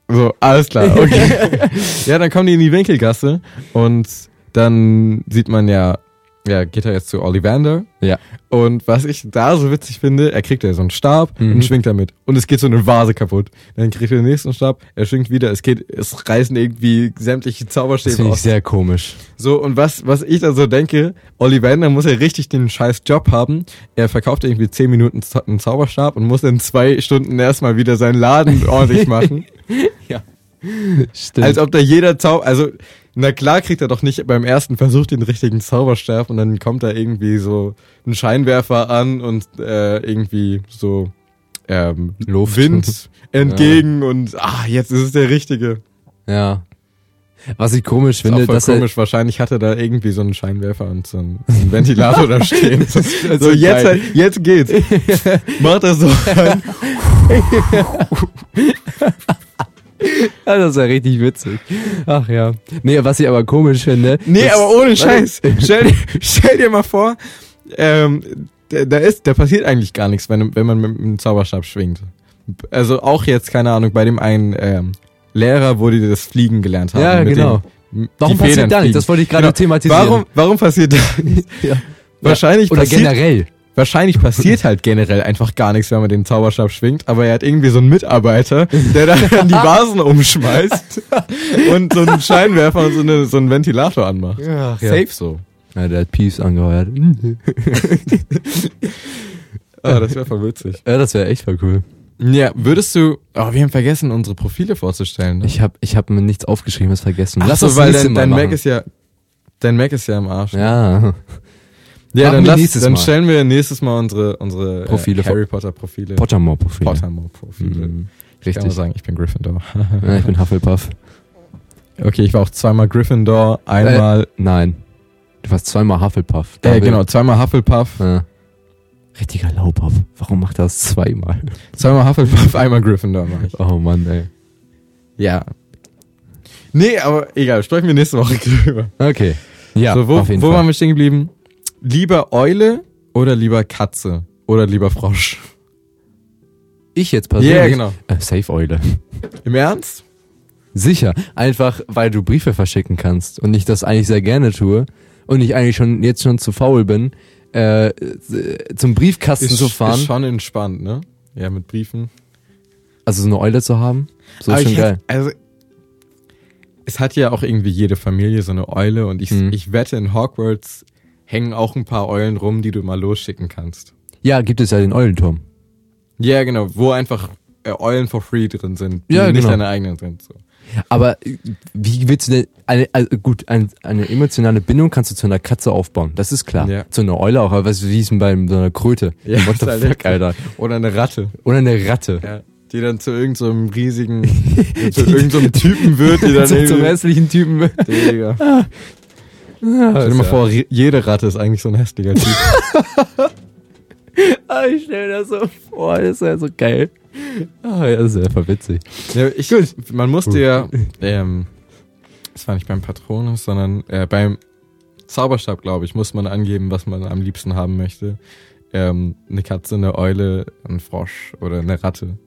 So, alles klar, okay. ja, dann kommen die in die Winkelgasse und dann sieht man ja, ja, geht er jetzt zu Ollivander. Ja. Und was ich da so witzig finde, er kriegt ja so einen Stab Mhm. und schwingt damit. Und es geht so eine Vase kaputt. Dann kriegt er den nächsten Stab, er schwingt wieder, es geht, es reißen irgendwie sämtliche Das Zauberstäbe finde ich sehr komisch. So, und was, was ich da so denke, Ollivander muss ja richtig den scheiß Job haben. Er verkauft irgendwie 10 Minuten einen Zauberstab und muss in zwei Stunden erstmal wieder seinen Laden ordentlich machen. Stimmt. Als ob da jeder Zau, also, na klar kriegt er doch nicht beim ersten Versuch den richtigen Zauberstab und dann kommt da irgendwie so ein Scheinwerfer an und äh, irgendwie so ähm, Luft. Wind entgegen und ah, jetzt ist es der richtige. ja. Was ich komisch Ist finde, auch voll dass komisch, wahrscheinlich hatte da irgendwie so einen Scheinwerfer und so einen, einen Ventilator da stehen. So, so jetzt, halt, jetzt geht's. Macht das so er, das ist ja richtig witzig. Ach ja. Nee, was ich aber komisch finde. Nee, das- aber ohne. Scheiß. Stell, dir- stell dir mal vor, ähm, da, da ist, da passiert eigentlich gar nichts, wenn, wenn man mit einem Zauberstab schwingt. Also auch jetzt, keine Ahnung, bei dem einen ähm, Lehrer, wo die das Fliegen gelernt haben. Ja, genau. dem- Warum passiert Federn da nichts? fliegen. Das wollte ich gerade Genau. thematisieren. Warum, warum passiert da nichts? Ja. Wahrscheinlich Oder passiert, generell. wahrscheinlich passiert halt generell einfach gar nichts, wenn man den Zauberstab schwingt, aber er hat irgendwie so einen Mitarbeiter, der dann die Vasen umschmeißt und so einen Scheinwerfer und so, eine, so einen Ventilator anmacht. Ach, ja. Safe so. Ja, der hat Peace angeheuert. Ah, das wäre voll witzig. Ja, das wäre echt voll cool. Ja, würdest du, oh, wir haben vergessen, unsere Profile vorzustellen. Ne? Ich habe ich hab mir nichts aufgeschrieben, das vergessen. Ach Lass so, das weil dein, dein. Mac ist ja, dein Mac ist ja im Arsch. Ja. ja machen dann, lass, dann Mal. stellen wir nächstes Mal unsere, unsere Profile äh, vor- Harry Potter Profile. Pottermore-Profil. Pottermore Profile. Mhm. Ich kann mal Richtig. sagen, ich bin Gryffindor. Ja, ich bin Hufflepuff. okay, ich war auch zweimal Gryffindor, einmal, Nein. Du warst zweimal Hufflepuff. äh, genau, zweimal Hufflepuff, Ja. Richtiger Laubhoff. Warum macht er das zweimal? zweimal Hufflepuff, einmal Gryffindor mach ich. Oh Mann, ey. Ja. Nee, aber egal, sprechen wir nächste Woche drüber. Okay. Ja, so, wo, auf jeden wo Fall. waren wir stehen geblieben? Lieber Eule oder lieber Katze? Oder lieber Frosch? ich jetzt persönlich? Ja, genau. Äh, Safe Eule. Im Ernst? Sicher. Einfach, weil du Briefe verschicken kannst und ich das eigentlich sehr gerne tue und ich eigentlich schon jetzt schon zu faul bin, äh, zum Briefkasten zu fahren. ist schon entspannt, ne? Ja, mit Briefen. also so eine Eule zu haben. So ist schon geil. hätt- also, es hat ja auch irgendwie jede Familie so eine Eule und ich, Mhm. ich wette, in Hogwarts hängen auch ein paar Eulen rum, die du mal losschicken kannst. Ja, gibt es ja den Eulenturm. Ja, genau, wo einfach äh, Eulen for free drin sind, die Ja, nicht genau. deine eigenen sind. So. Aber äh, wie willst du denn, eine, also gut, ein, eine emotionale Bindung kannst du zu einer Katze aufbauen, das ist klar. Ja. Zu einer Eule auch, aber du, wie ist denn bei so einer Kröte? Ja, What the ist halt fuck, Alter. Oder eine Ratte. Oder eine Ratte. Ja. Die dann zu irgendeinem so riesigen, zu irgendeinem so Typen wird, die dann Zum, zum hässlichen Typen. Digga. Ja, Stell dir mal vor, ri- jede Ratte ist eigentlich so ein hässlicher Typ. Ah, ich stell mir das so vor, das ist ja so geil. Ah, ja, das ist einfach witzig. Ja, ich, man musste ja, ähm, das war nicht beim Patronus, sondern äh, beim Zauberstab, glaube ich, muss man angeben, was man am liebsten haben möchte. Ähm, eine Katze, eine Eule, ein Frosch oder eine Ratte.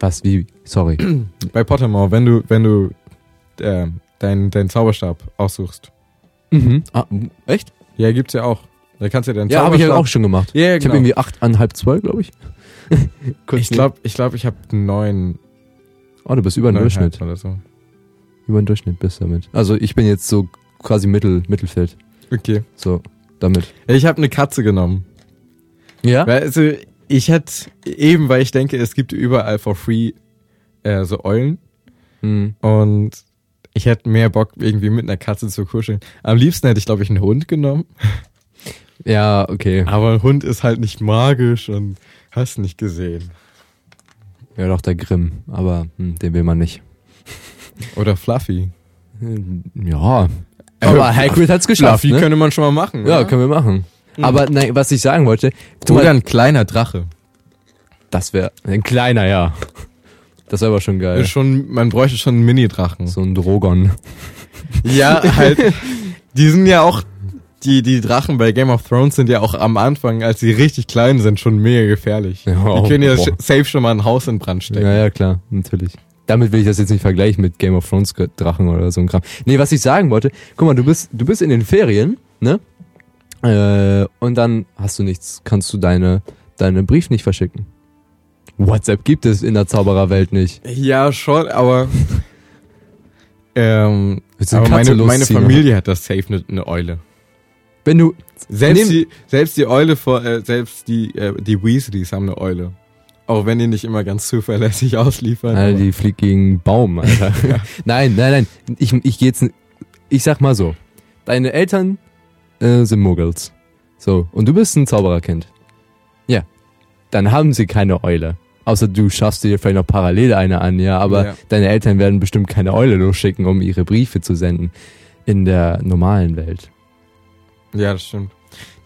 Was, wie? Sorry. Bei Pottermore, wenn du, wenn du äh, deinen dein Zauberstab aussuchst. mhm. Ah, echt? Ja, gibt's ja auch. Da kannst du deinen Ja, habe ich ja auch schon gemacht. Ja, ja, Ich habe genau. irgendwie acht an halb zwei, glaube ich. Kurz Ich glaube, ich, glaub, ich habe neun Oh, du bist über den Durchschnitt. oder so. Über den Durchschnitt bist du damit. Also ich bin jetzt so quasi Mittel, Mittelfeld. Okay. So, damit. Ich habe eine Katze genommen. Ja? Weil, Also, ich hätte eben, weil ich denke, es gibt überall for free äh, so Eulen Hm. und ich hätte mehr Bock, irgendwie mit einer Katze zu kuscheln. Am liebsten hätte ich, glaube ich, einen Hund genommen. Ja, okay. Aber ein Hund ist halt nicht magisch und hast nicht gesehen. Ja, doch der Grimm, aber hm, den will man nicht. Oder Fluffy. Hm, Ja. Aber Hagrid hat's geschafft, Fluffy ne? könnte man schon mal machen. Ja, oder? können wir machen. Aber nein, was ich sagen wollte, guck Oder mal, ein kleiner Drache. das wäre ein kleiner, ja. Das wäre aber schon geil. Ist Schon, man bräuchte schon einen Mini-Drachen. So ein Drogon. Ja, halt. Die sind ja auch, die, die Drachen bei Game of Thrones sind ja auch am Anfang, als sie richtig klein sind, schon mega gefährlich. Ja, die können ja boah. safe schon mal ein Haus in Brand stecken. Ja, ja, klar, natürlich. Damit will ich das jetzt nicht vergleichen mit Game of Thrones Drachen oder so ein Kram. Nee, was ich sagen wollte, guck mal, du bist, du bist in den Ferien, ne? Äh, und dann hast du nichts, kannst du deine, deine Brief nicht verschicken. WhatsApp gibt es in der Zaubererwelt nicht. Ja, schon, aber. ähm, aber meine, meine Familie hat das safe eine, eine Eule. Wenn du, Selbst die, selbst die Eule vor, äh, selbst die, äh, die Weasleys haben eine Eule. Auch wenn die nicht immer ganz zuverlässig ausliefern. Alter, die fliegt gegen Baum, Alter. nein, nein, nein. Ich, ich geh jetzt, ich sag mal so. Deine Eltern äh, sind Muggels. So. Und du bist ein Zaubererkind. Ja. Dann haben sie keine Eule. Außer du schaffst dir vielleicht noch parallel eine an, ja. Aber Ja. deine Eltern werden bestimmt keine Eule losschicken, um ihre Briefe zu senden. In der normalen Welt. Ja, das stimmt.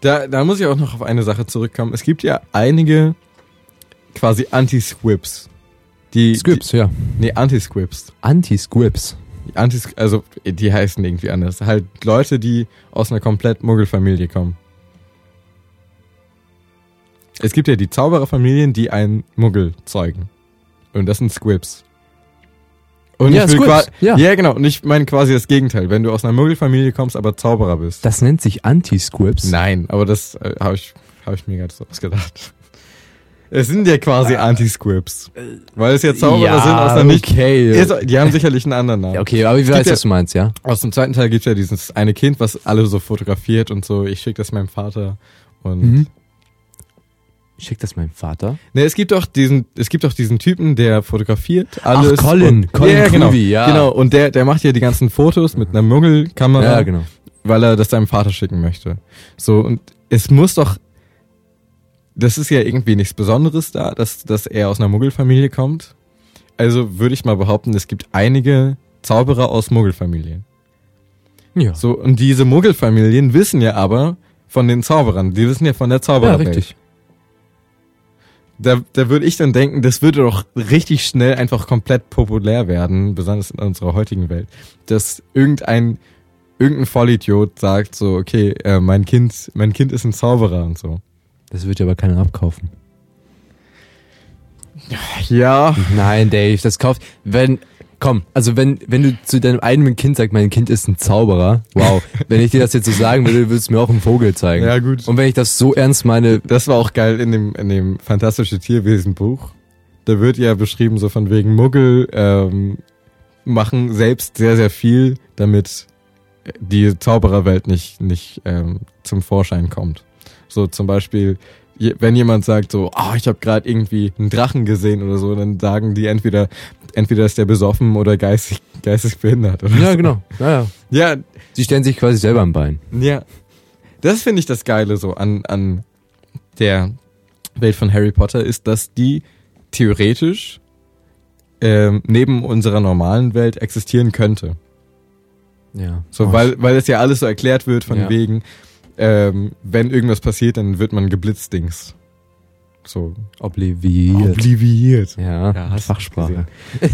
Da, da muss ich auch noch auf eine Sache zurückkommen. Es gibt ja einige quasi Anti-Squibs. Die, ja. Die, nee, Anti-Squibs. Anti-Squibs. Die Antis, also die heißen irgendwie anders. Halt Leute, die aus einer komplett Muggelfamilie kommen. Es gibt ja die Zaubererfamilien, die einen Muggel zeugen. Und das sind Squibs. Und Ja, ich will Squibs, qua- ja. ja, genau. Und ich meine quasi das Gegenteil. Wenn du aus einer Muggelfamilie kommst, aber Zauberer bist. Das nennt sich Anti-Squibs. Nein, aber das äh, habe ich, hab ich mir gerade so ausgedacht. Es sind ja quasi Anti-Squibs. Weil es ja Zauberer sind aus einer nicht... okay. Ist- Die haben sicherlich einen anderen Namen. Ja, okay, aber ich weiß, ja- was du meinst, ja? Aus dem zweiten Teil gibt's ja dieses eine Kind, was alle so fotografiert und so. Ich schicke das meinem Vater. Und Mhm. Schickt das meinem Vater? ne, es gibt doch diesen, es gibt doch diesen Typen, der fotografiert alles. Ach, Colin, und, Colin ja, genau, Creevy, ja. Genau. Und der, der macht ja die ganzen Fotos mit einer Muggelkamera, Ja, genau. weil er das seinem Vater schicken möchte. So und es muss doch, das ist ja irgendwie nichts Besonderes da, dass dass er aus einer Muggelfamilie kommt. Also würde ich mal behaupten, es gibt einige Zauberer aus Muggelfamilien. Ja. So, und diese Muggelfamilien wissen ja aber von den Zauberern. Die wissen ja von der ja, Zaubererwelt. richtig. Da, da würde ich dann denken, das würde doch richtig schnell einfach komplett populär werden, besonders in unserer heutigen Welt, dass irgendein irgendein Vollidiot sagt so, okay, äh, mein Kind, mein Kind ist ein Zauberer und so. Das wird ja aber keiner abkaufen. Ja, Nein, Dave, das kauft. Wenn, komm, also wenn, wenn du zu deinem eigenen Kind sagst, mein Kind ist ein Zauberer, wow. wenn ich dir das jetzt so sagen würde, würdest du mir auch einen Vogel zeigen. ja gut. Und wenn ich das so ernst meine, Das war auch geil in dem in dem fantastische Tierwesen Buch. Da wird ja beschrieben so von wegen Muggel ähm, machen selbst sehr sehr viel, damit die Zaubererwelt nicht nicht ähm, zum Vorschein kommt. So zum Beispiel wenn jemand sagt so, oh, ich habe gerade irgendwie einen Drachen gesehen oder so, dann sagen die entweder entweder ist der besoffen oder geistig geistig behindert. Oder ja, so. genau, ja, ja. Ja, Sie stellen sich quasi selber am Bein. ja, das finde ich das Geile so an, an der Welt von Harry Potter ist, dass die theoretisch ähm, neben unserer normalen Welt existieren könnte. Ja. So, Oh, weil, weil es ja alles so erklärt wird von Ja. wegen, ähm, wenn irgendwas passiert, dann wird man geblitzdings. So. Obliviert. Obliviert. Ja, Ja, Fachsprache.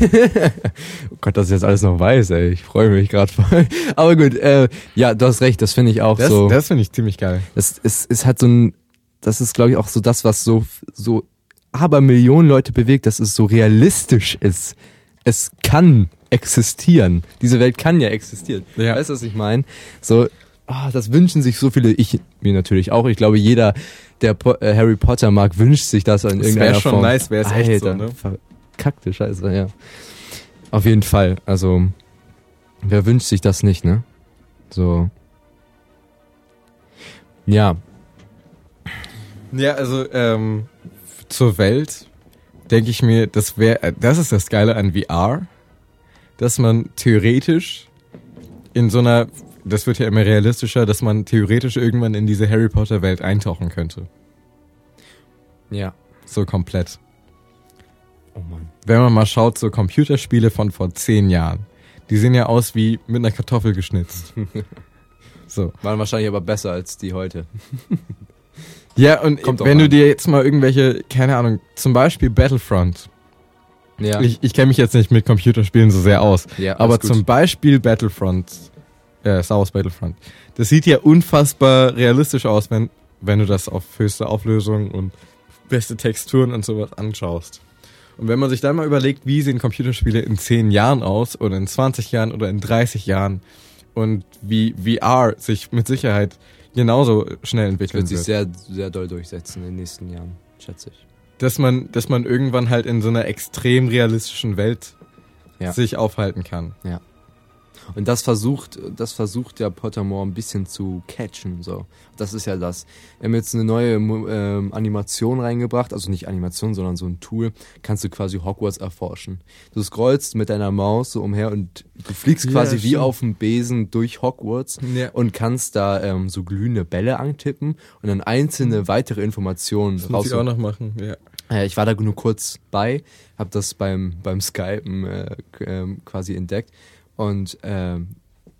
oh Gott, dass ich jetzt alles noch weiß, ey. Ich freue mich gerade voll. Aber gut, äh, ja, du hast recht, das finde ich auch Das, so. das finde ich ziemlich geil. Das ist, ist halt so ein, das ist glaube ich auch so das, was so, so aber Millionen Leute bewegt, dass es so realistisch ist. Es kann existieren. Diese Welt kann ja existieren. Ja. Weißt du, was ich meine? So, ah, das wünschen sich so viele, ich mir natürlich auch. Ich glaube, jeder, der po äh, Harry Potter mag, wünscht sich das in Es irgendeiner wär schon Form. nice, wär's echt so, ne? Verkackte Scheiße, ja. Auf jeden Fall. Also, wer wünscht sich das nicht, ne? So. Ja. Ja, also ähm, zur Welt denke ich mir, das wäre, das ist das Geile an VR, dass man theoretisch in so einer, das wird ja immer realistischer, dass man theoretisch irgendwann in diese Harry Potter Welt eintauchen könnte. Ja. So komplett. Oh Mann. Wenn man mal schaut, so Computerspiele von vor zehn Jahren, die sehen ja aus wie mit einer Kartoffel geschnitzt. so. Waren wahrscheinlich aber besser als die heute. Ja, und Kommt wenn du dir jetzt mal irgendwelche, keine Ahnung, zum Beispiel Battlefront. Ja. Ich, ich kenne mich jetzt nicht mit Computerspielen so sehr aus. ja Aber zum Beispiel Battlefront, äh, Star Wars Battlefront, das sieht ja unfassbar realistisch aus, wenn, wenn du das auf höchste Auflösung und beste Texturen und sowas anschaust. Und wenn man sich dann mal überlegt, wie sehen Computerspiele in 10 Jahren aus oder in 20 Jahren oder in 30 Jahren und wie VR sich mit Sicherheit genauso schnell entwickeln wird sich wird. sehr, sehr doll durchsetzen in den nächsten Jahren, schätze ich. dass man, dass man irgendwann halt in so einer extrem realistischen Welt Ja. sich aufhalten kann. Und das versucht, das versucht ja Pottermore ein bisschen zu catchen, so. Das ist ja das. Wir haben jetzt eine neue ähm, Animation reingebracht, also nicht Animation, sondern so ein Tool, kannst du quasi Hogwarts erforschen. Du scrollst mit deiner Maus so umher und du fliegst Ja, quasi wie stimmt. auf dem Besen durch Hogwarts Ja. und kannst da ähm, so glühende Bälle antippen und dann einzelne weitere Informationen Das muss ich raus. auch noch machen, ja. Äh, ich war da nur kurz bei, habe das beim, beim Skypen äh, ähm, quasi entdeckt. Und ähm,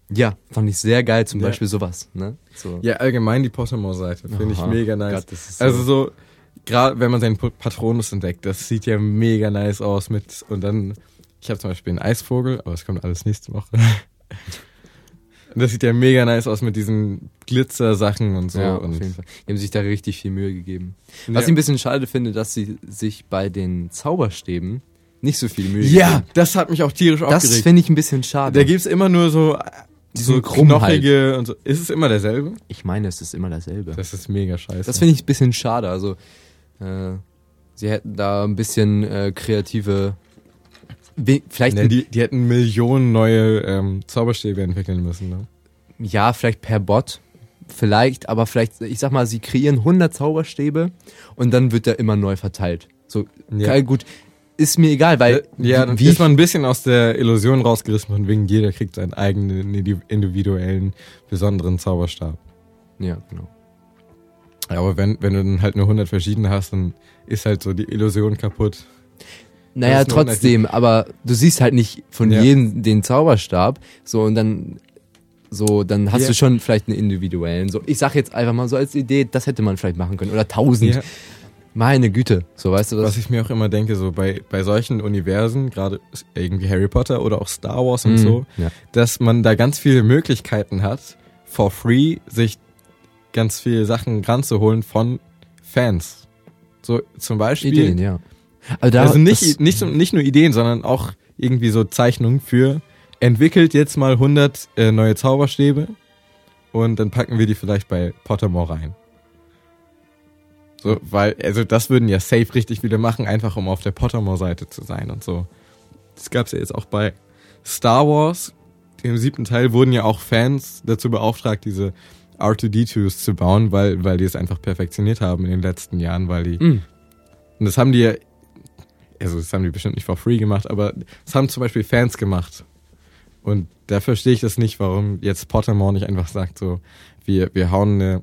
ja, fand ich sehr geil, zum Ja. Beispiel sowas. Ne? So. Ja, allgemein die Pottermore-Seite finde ich mega nice. Gott, so- Also so, gerade wenn man seinen Pa- Patronus entdeckt, das sieht ja mega nice aus mit, und dann, ich habe zum Beispiel einen Eisvogel, aber das kommt alles nächste Woche. Das sieht ja mega nice aus mit diesen Glitzer-Sachen und so. ja, auf und jeden Fall. Die haben sich da richtig viel Mühe gegeben. Was ich ja. ein bisschen schade finde, dass sie sich bei den Zauberstäben nicht so viel Mühe ja, geben. das hat mich auch tierisch Das aufgeregt. finde ich ein bisschen schade. Da gibt's immer nur so, Diesen so knochige und so. Ist es immer derselbe? ich meine, es ist immer dasselbe. Das ist mega scheiße. Das finde ich ein bisschen schade. Also, äh, sie hätten da ein bisschen äh, kreative. we- Vielleicht Ne, die, die hätten Millionen neue ähm, Zauberstäbe entwickeln müssen. Ne? ja, vielleicht per Bot, vielleicht, aber vielleicht, ich sag mal, sie kreieren 100 Zauberstäbe und dann wird der immer neu verteilt. So, Ja. geil, gut, ist mir egal, weil ja, dann wie ist man ein bisschen aus der Illusion rausgerissen, von wegen jeder kriegt seinen eigenen indi- individuellen, besonderen Zauberstab. ja, genau. Aber wenn, wenn du dann halt nur 100 verschiedene hast, dann ist halt so die Illusion kaputt. Naja, trotzdem, aber du siehst halt nicht von Ja. jedem den Zauberstab, so und dann so, dann hast Ja. du schon vielleicht einen individuellen. So, ich sag jetzt einfach mal so als Idee, das hätte man vielleicht machen können. Oder tausend. Ja. Meine Güte, so weißt du das? Was ich mir auch immer denke, so bei, bei solchen Universen, gerade irgendwie Harry Potter oder auch Star Wars und Mhm. so, Ja. dass man da ganz viele Möglichkeiten hat, for free sich ganz viele Sachen ranzuholen von Fans. So zum Beispiel, Ideen, ja. Aber da, also nicht, nicht, nicht nur Ideen, sondern auch irgendwie so Zeichnungen für, entwickelt jetzt mal 100 äh, neue Zauberstäbe und dann packen wir die vielleicht bei Pottermore rein. So, weil, also das würden ja safe richtig viele machen, einfach um auf der Pottermore-Seite zu sein und so. Das gab's ja jetzt auch bei Star Wars, dem siebten Teil, wurden ja auch Fans dazu beauftragt, diese R2D2s zu bauen, weil, weil die es einfach perfektioniert haben in den letzten Jahren, weil die Mm, und das haben die ja, also das haben die bestimmt nicht for free gemacht, aber das haben zum Beispiel Fans gemacht. Und da verstehe ich das nicht, warum jetzt Pottermore nicht einfach sagt so, wir, wir hauen eine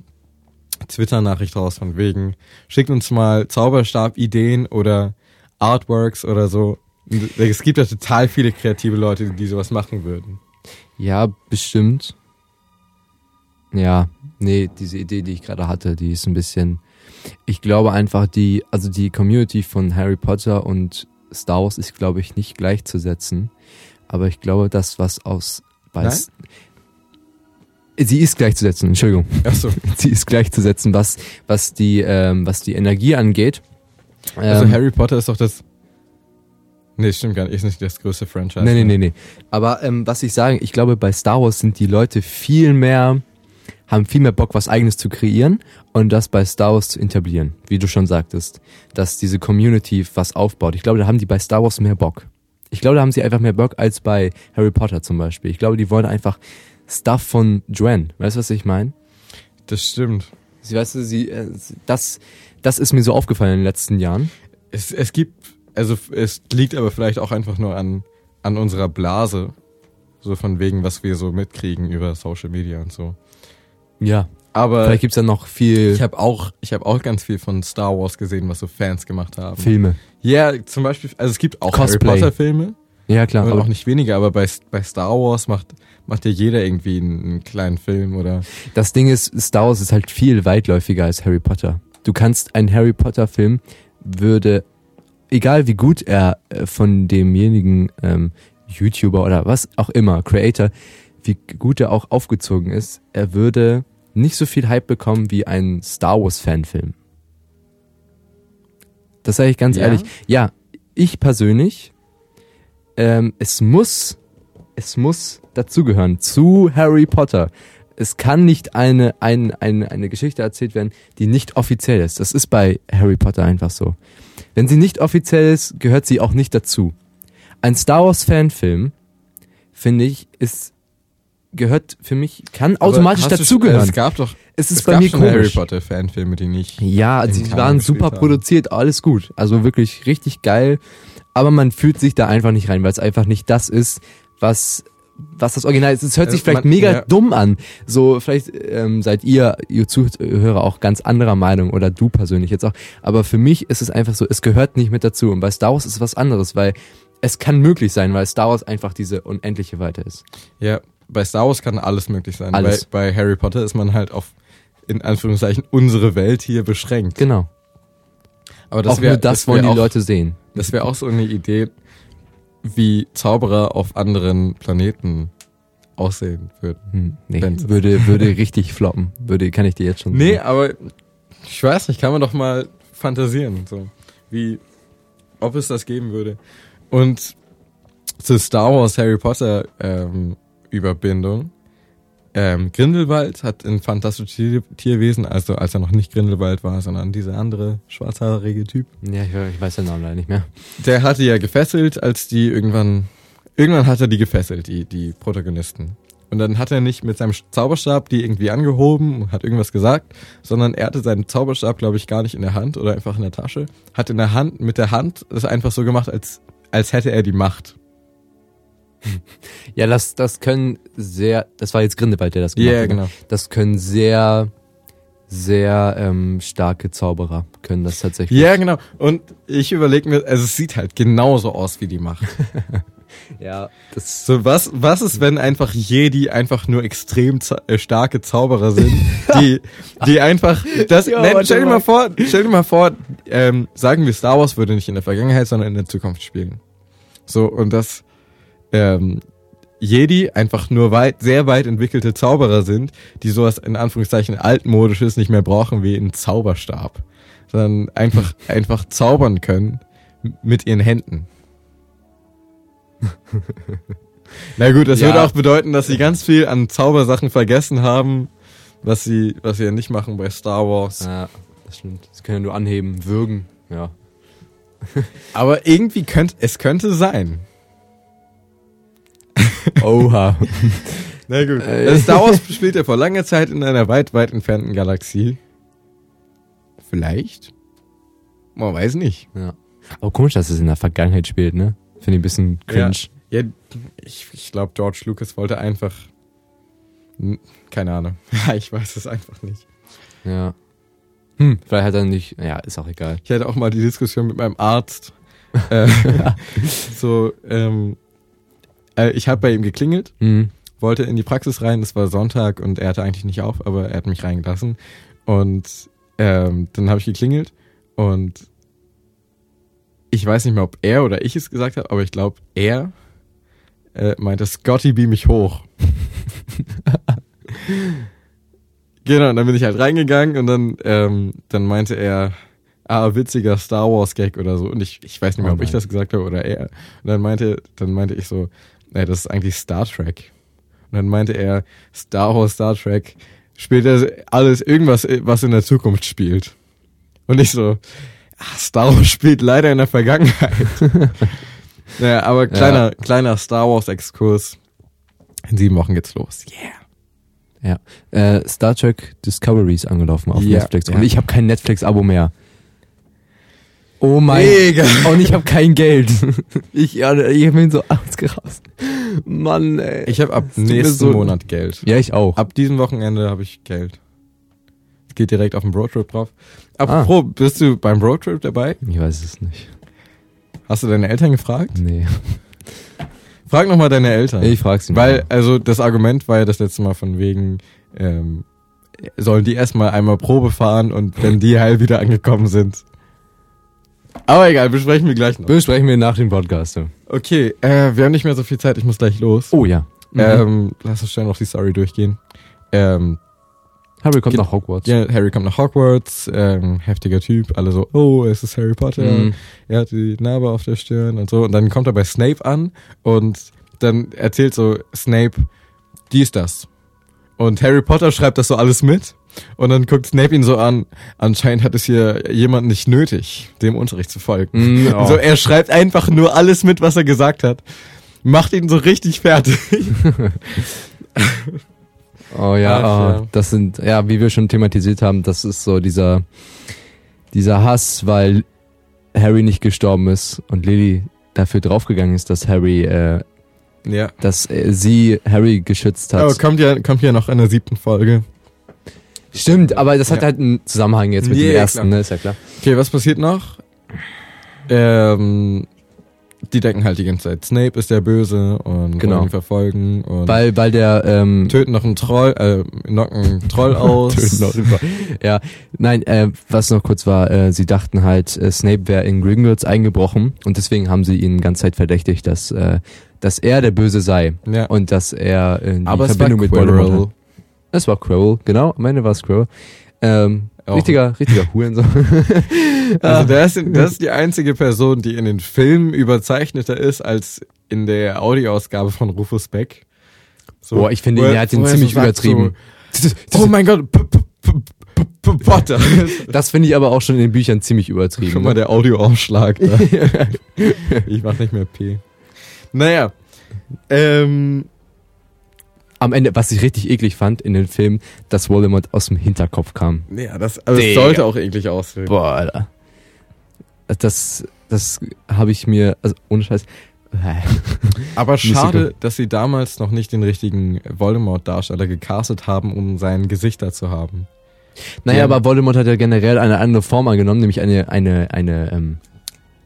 Twitter-Nachricht raus von wegen, schickt uns mal Zauberstab-Ideen oder Artworks oder so. Es gibt ja total viele kreative Leute, die sowas machen würden. ja, bestimmt. Ja, nee, diese Idee, die ich gerade hatte, die ist ein bisschen. Ich glaube einfach, die, also die Community von Harry Potter und Star Wars ist, glaube ich, nicht gleichzusetzen. Aber ich glaube, das, was aus. bei Sie ist gleichzusetzen, Entschuldigung. Achso. Sie ist gleichzusetzen, was, was die, ähm, was die Energie angeht. Also Ähm, Harry Potter ist doch das. Nee, stimmt gar nicht. Ist nicht das größte Franchise. Nee, nee, ne? nee, nee. Aber ähm, was ich sage, ich glaube, bei Star Wars sind die Leute viel mehr, haben viel mehr Bock, was eigenes zu kreieren und das bei Star Wars zu etablieren, wie du schon sagtest, dass diese Community was aufbaut. Ich glaube, da haben die bei Star Wars mehr Bock. Ich glaube, da haben sie einfach mehr Bock als bei Harry Potter zum Beispiel. Ich glaube, die wollen einfach Stuff von Joanne. Weißt du, was ich meine? Das stimmt. Sie, weißt du, sie, äh, das, das ist mir so aufgefallen in den letzten Jahren. Es, es gibt, also es liegt aber vielleicht auch einfach nur an, an unserer Blase. So von wegen, was wir so mitkriegen über Social Media und so. Ja. Aber Vielleicht gibt's da noch viel ich habe auch, ich habe auch ganz viel von Star Wars gesehen, was so Fans gemacht haben. Filme. Ja, zum Beispiel, also es gibt auch Cosplay. Harry Potter Filme, Ja, klar. aber Aber auch nicht wenige, aber bei, bei Star Wars macht, macht ja jeder irgendwie einen, einen kleinen Film oder das Ding ist, Star Wars ist halt viel weitläufiger als Harry Potter. Du kannst, ein Harry Potter Film würde, egal wie gut er äh, von demjenigen ähm, YouTuber oder was auch immer, Creator, wie gut er auch aufgezogen ist, er würde nicht so viel Hype bekommen wie ein Star Wars Fanfilm. Das sage ich ganz Ja? ehrlich. Ja, ich persönlich, ähm, es muss, es muss dazugehören zu Harry Potter. Es kann nicht eine, eine, eine, eine Geschichte erzählt werden, die nicht offiziell ist. Das ist bei Harry Potter einfach so. Wenn sie nicht offiziell ist, gehört sie auch nicht dazu. Ein Star Wars Fanfilm, finde ich, ist, gehört für mich, kann automatisch Aber du- dazugehören. Es gab doch, Es ist es bei gab mir schon Harry. Potter Fanfilme, die nicht. Ja, sie waren super produziert, alles gut. Also wirklich richtig geil. Aber man fühlt sich da einfach nicht rein, weil es einfach nicht das ist, was was das Original ist. Es hört sich Äh, vielleicht man- mega ja. dumm an. So, vielleicht ähm, seid ihr, ihr Zuhörer, auch ganz anderer Meinung oder du persönlich jetzt auch. Aber für mich ist es einfach so, es gehört nicht mit dazu. Und bei Star Wars ist es was anderes, weil es kann möglich sein, weil Star Wars einfach diese unendliche Weite ist. Ja, bei Star Wars kann alles möglich sein. Alles. Bei, bei Harry Potter ist man halt auf, in Anführungszeichen, unsere Welt hier beschränkt. Genau. Aber auch nur das, wollen wär die Leute sehen. Das wäre auch so eine Idee, wie Zauberer auf anderen Planeten aussehen würden. Hm, nee, Wenn's- würde, würde richtig floppen. Würde, kann ich dir jetzt schon Nee, sagen. aber ich weiß nicht, kann man doch mal fantasieren, so wie ob es das geben würde. Und zur Star Wars Harry Potter ähm, Überbindung. Ähm, Grindelwald hat in Fantastische Tier Tierwesen, also als er noch nicht Grindelwald war, sondern dieser andere schwarzhaarige Typ, Ja, ich, ich weiß den Namen leider nicht mehr. der hatte ja gefesselt, als die irgendwann, irgendwann hat er die gefesselt, die, die Protagonisten. Und dann hat er nicht mit seinem Zauberstab die irgendwie angehoben und hat irgendwas gesagt, sondern er hatte seinen Zauberstab, glaube ich, gar nicht in der Hand oder einfach in der Tasche. Hat in der Hand, mit der Hand das einfach so gemacht, als, als hätte er die Macht. Ja, das, das können sehr, das war jetzt Grindelwald, der das gemacht Ja, hat. genau. Das können sehr, sehr ähm, starke Zauberer können das tatsächlich. Ja, genau. Und ich überlege mir, also es sieht halt genauso aus wie die Macht. ja das, So, was, was ist, wenn einfach Jedi einfach nur extrem äh, starke Zauberer sind, die, die einfach, das, Ja, nein, stell dir mal. mal vor, stell dir mal vor, ähm, sagen wir Star Wars würde nicht in der Vergangenheit, sondern in der Zukunft spielen. So, und das, ähm, Jedi einfach nur weit, sehr weit entwickelte Zauberer sind, die sowas in Anführungszeichen altmodisches nicht mehr brauchen wie einen Zauberstab, sondern einfach, einfach zaubern können mit ihren Händen. Na gut, das Ja. würde auch bedeuten, dass sie ganz viel an Zaubersachen vergessen haben, was sie, was sie ja nicht machen bei Star Wars. ja, das stimmt. Das können ja nur anheben, würgen, ja. Aber irgendwie könnte, es könnte sein. Oha. Na gut. Äh. Das Star Wars spielt ja vor langer Zeit in einer weit, weit entfernten Galaxie. Vielleicht? Man weiß nicht. ja. Aber komisch, dass es in der Vergangenheit spielt, ne? Finde ich ein bisschen cringe. Ja, ich, ich glaube, George Lucas wollte einfach. Keine Ahnung. Ja, ich weiß es einfach nicht. Ja. Hm, vielleicht hat er nicht, ja, ist auch egal. Ich hatte auch mal die Diskussion mit meinem Arzt. äh, so, ähm, äh, ich habe bei ihm geklingelt, Hm. wollte in die Praxis rein, es war Sonntag und er hatte eigentlich nicht auf, aber er hat mich reingelassen. Und ähm, dann habe ich geklingelt und ich weiß nicht mehr, ob er oder ich es gesagt habe, aber ich glaube, er äh, meinte, Scotty, beam mich hoch. genau, und dann bin ich halt reingegangen und dann, ähm, dann meinte er, ah, witziger Star Wars Gag oder so. Und ich, ich weiß nicht mehr, Oh ob ich das gesagt habe oder er. Und dann meinte, dann meinte ich so, nee, das ist eigentlich Star Trek. Und dann meinte er, Star Wars, Star Trek, spielt er alles, irgendwas, was in der Zukunft spielt. Und ich so, ah, Star Wars spielt leider in der Vergangenheit. Naja, aber kleiner, kleiner Star Wars Exkurs. In sieben Wochen geht's los. Yeah. Ja. Äh, Star Trek Discovery ist angelaufen auf Ja, Netflix. Und ja. ich habe kein Netflix-Abo mehr. Oh mein Mega. Und ich habe kein Geld. Ich, ja, ich bin so ausgerastet. Mann, ey. Ich habe ab nächsten so- Monat Geld. ja, ich auch. Ab diesem Wochenende habe ich Geld. Es geht direkt auf den Roadtrip drauf. Apropos, bist du beim Roadtrip dabei? Ich weiß es nicht. Hast du deine Eltern gefragt? Nee. Frag nochmal deine Eltern. Ich frag's ihn. Weil, also das Argument war ja das letzte Mal von wegen, ähm, sollen die erstmal einmal Probe fahren und wenn die heil wieder angekommen sind. Aber egal, besprechen wir gleich noch. besprechen wir nach dem Podcast. ja. Okay, äh, wir haben nicht mehr so viel Zeit, ich muss gleich los. Oh ja. Mhm. Ähm, lass uns schnell noch die Story durchgehen. Ähm, Harry kommt nach Hogwarts. ja, Harry kommt nach Hogwarts, ähm, heftiger Typ, alle so, oh, es ist Harry Potter, Mhm. er hat die Narbe auf der Stirn und so. Und dann kommt er bei Snape an und dann erzählt so Snape, dies, das. Und Harry Potter schreibt das so alles mit. Und dann guckt Snape ihn so an, anscheinend hat es hier jemand nicht nötig, dem Unterricht zu folgen. Mhm, oh. So, er schreibt einfach nur alles mit, was er gesagt hat. Macht ihn so richtig fertig. Oh ja, Ach, oh, ja. das sind, ja, wie wir schon thematisiert haben, das ist so dieser, dieser Hass, weil Harry nicht gestorben ist und Lily dafür draufgegangen ist, dass Harry, äh, Ja. dass äh, sie Harry geschützt hat. Aber kommt ja, kommt ja noch in der siebten Folge. Stimmt, aber das hat Ja. halt einen Zusammenhang jetzt mit Ja, dem ersten, klar. ne, ist ja klar. Okay, was passiert noch? Ähm, die denken halt die ganze Zeit, Snape ist der Böse und Genau. wollen ihn verfolgen und Weil, weil der, ähm, töten noch einen Troll, äh, knocken einen Troll aus. Töten noch über. Ja, nein, äh, was noch kurz war, äh, sie dachten halt, äh, Snape wäre in Gringotts eingebrochen und deswegen haben sie ihn die ganze Zeit verdächtigt, dass, äh, dass er der Böse sei Ja. und dass er äh, die Aber Verbindung mit Voldemort Quirrell. hat. Es war Quirrell, genau, am Ende war es Quirrell. Ähm, Auch. richtiger, richtiger Hurensohn. Also das ist, das ist die einzige Person, die in den Filmen überzeichneter ist als in der Audioausgabe von Rufus Beck. So, Boah, ich finde, er hat ihn wo ziemlich übertrieben. So, oh mein Gott, Potter. Das finde ich aber auch schon in den Büchern ziemlich übertrieben. Schon mal ne? der Audioaufschlag. Da. ich mach nicht mehr P. Naja. Ähm, Am Ende, was ich richtig eklig fand in den Filmen, dass Voldemort aus dem Hinterkopf kam. ja, das, also Digga. sollte auch eklig aussehen. Boah, Alter. Das, das habe ich mir, also ohne Scheiß. Aber schade, dass sie damals noch nicht den richtigen Voldemort-Darsteller gecastet haben, um sein Gesicht da zu haben. Naja, Ja. aber Voldemort hat ja generell eine andere Form angenommen, nämlich eine, eine, eine ähm,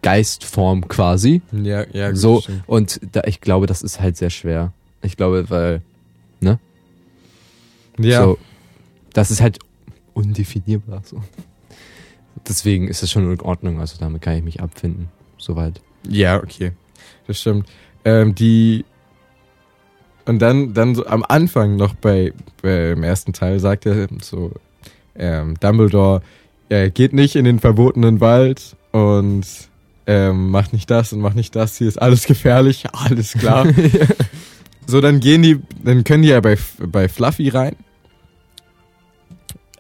Geistform quasi. Ja, ja, gut, so, stimmt. und da, ich glaube, das ist halt sehr schwer. Ich glaube, weil, Ja, so, das ist halt undefinierbar. So. Deswegen ist es schon in Ordnung, also damit kann ich mich abfinden. Soweit. ja, okay. Das stimmt. Ähm, die und dann, dann so am Anfang noch bei, beim ersten Teil sagt er so, ähm, Dumbledore, er geht nicht in den verbotenen Wald und ähm, macht nicht das und macht nicht das, hier ist alles gefährlich, alles klar. So, dann gehen die, dann können die ja bei, bei Fluffy rein.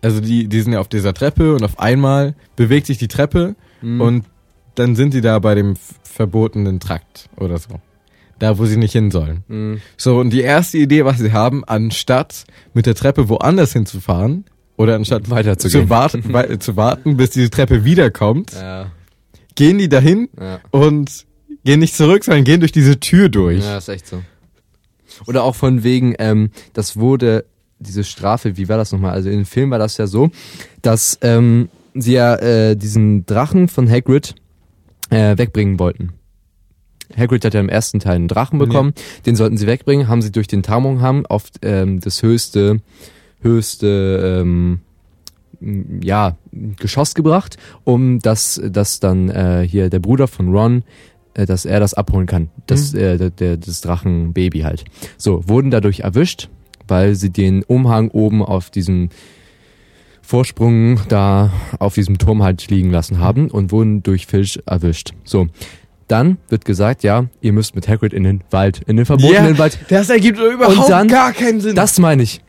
Also die, die sind ja auf dieser Treppe und auf einmal bewegt sich die Treppe Mhm. und dann sind sie da bei dem verbotenen Trakt oder so. Da, wo sie nicht hin sollen. Mhm. So, und die erste Idee, was sie haben, anstatt mit der Treppe woanders hinzufahren oder anstatt Weiterzugehen. zu warten, wei- zu warten, bis diese Treppe wiederkommt, Ja, gehen die dahin ja. und gehen nicht zurück, sondern gehen durch diese Tür durch. Ja, ist echt so. Oder auch von wegen, ähm, das wurde, diese Strafe, wie war das nochmal? Also in dem Film war das ja so, dass ähm, sie ja äh, diesen Drachen von Hagrid äh, wegbringen wollten. Hagrid hat ja im ersten Teil einen Drachen bekommen, den sollten sie wegbringen, haben sie durch den Tarnung auf ähm, das höchste, höchste, ähm, ja, Geschoss gebracht, um dass, dass dann äh, hier der Bruder von Ron dass er das abholen kann. Das, Mhm. äh, der, das Drachenbaby halt. So, wurden dadurch erwischt, weil sie den Umhang oben auf diesem Vorsprung da auf diesem Turm halt liegen lassen haben und wurden durch Filch erwischt. So. Dann wird gesagt, ja, ihr müsst mit Hagrid in den Wald, in den verbotenen Ja, Wald. Das ergibt überhaupt Und dann- gar keinen Sinn. Das meine ich.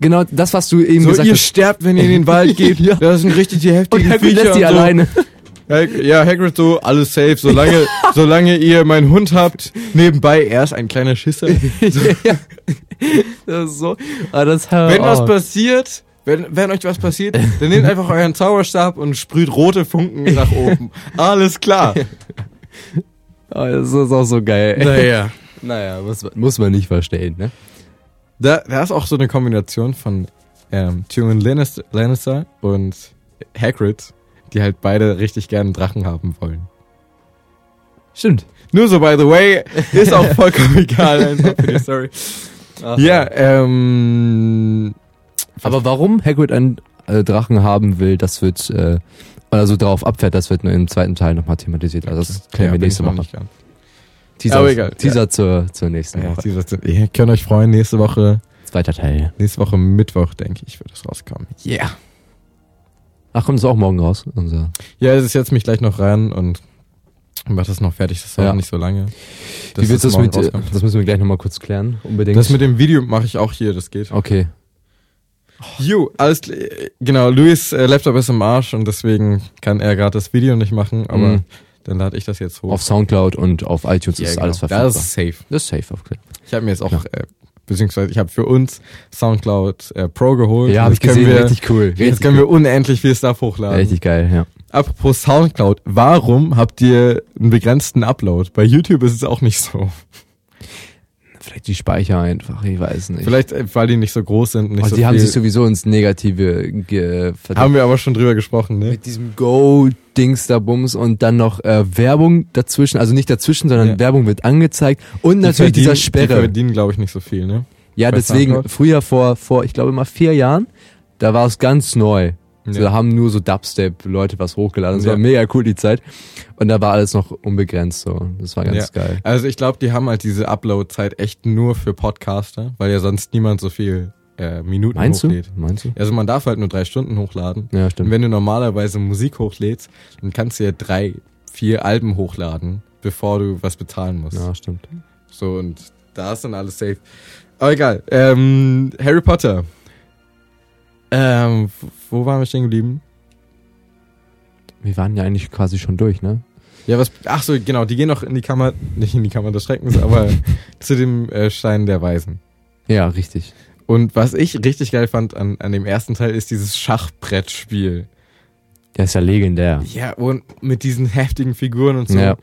Genau das, was du eben so, gesagt ihr hast. sterbt, wenn ihr in den Wald geht. Ja. Das sind richtig die Und heftigen Hagrid Viecher lässt die und so. alleine. Ja, Hagrid so, alles safe, solange, solange ihr meinen Hund habt, nebenbei, er ist ein kleiner Schisser. ja. Das ist so. Ah, das Wenn was passiert, wenn, wenn euch was passiert, dann nehmt einfach euren Zauberstab und sprüht rote Funken nach oben. Alles klar. Oh, das ist auch so geil. Ey. Naja. Naja, muss, muss man nicht verstehen, ne? Da, da ist auch so eine Kombination von ähm, Tyrion Lannister, Lannister und Hagrid, die halt beide richtig gerne einen Drachen haben wollen. Stimmt. Nur so, by the way, ist auch vollkommen egal Story. Ach, Ja, ähm, Aber warum Hagrid einen äh, Drachen haben will, das wird, äh, oder so darauf abfährt, das wird nur im zweiten Teil nochmal thematisiert. Also das klären wir bin nächste Woche. Teaser, Aber egal, Teaser zur, zur nächsten Ja, Woche. dieses, ihr könnt euch freuen, nächste Woche, Zweiter Teil. nächste Woche Mittwoch, denke ich, wird das rauskommen. Yeah. Ach, kommt es auch morgen raus? Unser Ja, ich setze mich gleich noch rein und mach das noch fertig, das dauert Ja. nicht so lange. Wie willst du das mit, rauskommt. das müssen wir gleich nochmal kurz klären, unbedingt. Das mit dem Video mache ich auch hier, das geht. okay. Jo, alles genau, Luis äh, Laptop ist im Arsch und deswegen kann er gerade das Video nicht machen, aber Mhm. dann lade ich das jetzt hoch. Auf Soundcloud und auf iTunes Ja, ist genau. alles verfügbar. Das ist safe. das ist safe, auf klar. Ich habe mir jetzt auch, Ja. äh, beziehungsweise ich habe für uns Soundcloud äh, Pro geholt. Ja, habe ich gesehen, Wir, richtig cool. Richtig jetzt können cool. wir unendlich viel Stuff hochladen. Richtig geil, ja. Apropos Soundcloud, warum habt ihr einen begrenzten Upload? Bei YouTube ist es auch nicht so. Vielleicht die Speicher einfach, ich weiß nicht. Vielleicht, äh, weil die nicht so groß sind nicht also so die viel. haben sich sowieso ins Negative ge verdammt. haben wir aber schon drüber gesprochen, ne? mit diesem Go-Dings da Bums und dann noch äh, Werbung dazwischen, also nicht dazwischen, sondern Ja. Werbung wird angezeigt und Die natürlich dieser verdienen- Die Sperre. verdienen, glaube ich, nicht so viel, ne? Ja, bei deswegen, Soundcloud? früher vor, vor, ich glaube mal vier Jahren, da war es ganz neu. So, Ja. da haben nur so Dubstep-Leute was hochgeladen. Das Ja. war mega cool, die Zeit. Und da war alles noch unbegrenzt so. Das war ganz Ja. geil. Also ich glaube, die haben halt diese Upload-Zeit echt nur für Podcaster, weil ja sonst niemand so viel äh, Minuten Meinst du? hochlädt. Meinst du? Also man darf halt nur drei Stunden hochladen. Ja, Und stimmt. wenn du normalerweise Musik hochlädst, dann kannst du ja drei, vier Alben hochladen, bevor du was bezahlen musst. Ja, stimmt. So, und da ist dann alles safe. Aber egal. Ähm, Harry Potter. Ähm, wo waren wir stehen geblieben? Wir waren ja eigentlich quasi schon durch, ne? Ja, was. Ach so, genau, die gehen noch in die Kammer, nicht in die Kammer des Schreckens, aber zu dem äh, Stein der Weisen. Ja, richtig. Und was ich richtig geil fand an, an dem ersten Teil ist dieses Schachbrettspiel. Der ist ja legendär. Ja, und mit diesen heftigen Figuren und so. Ja.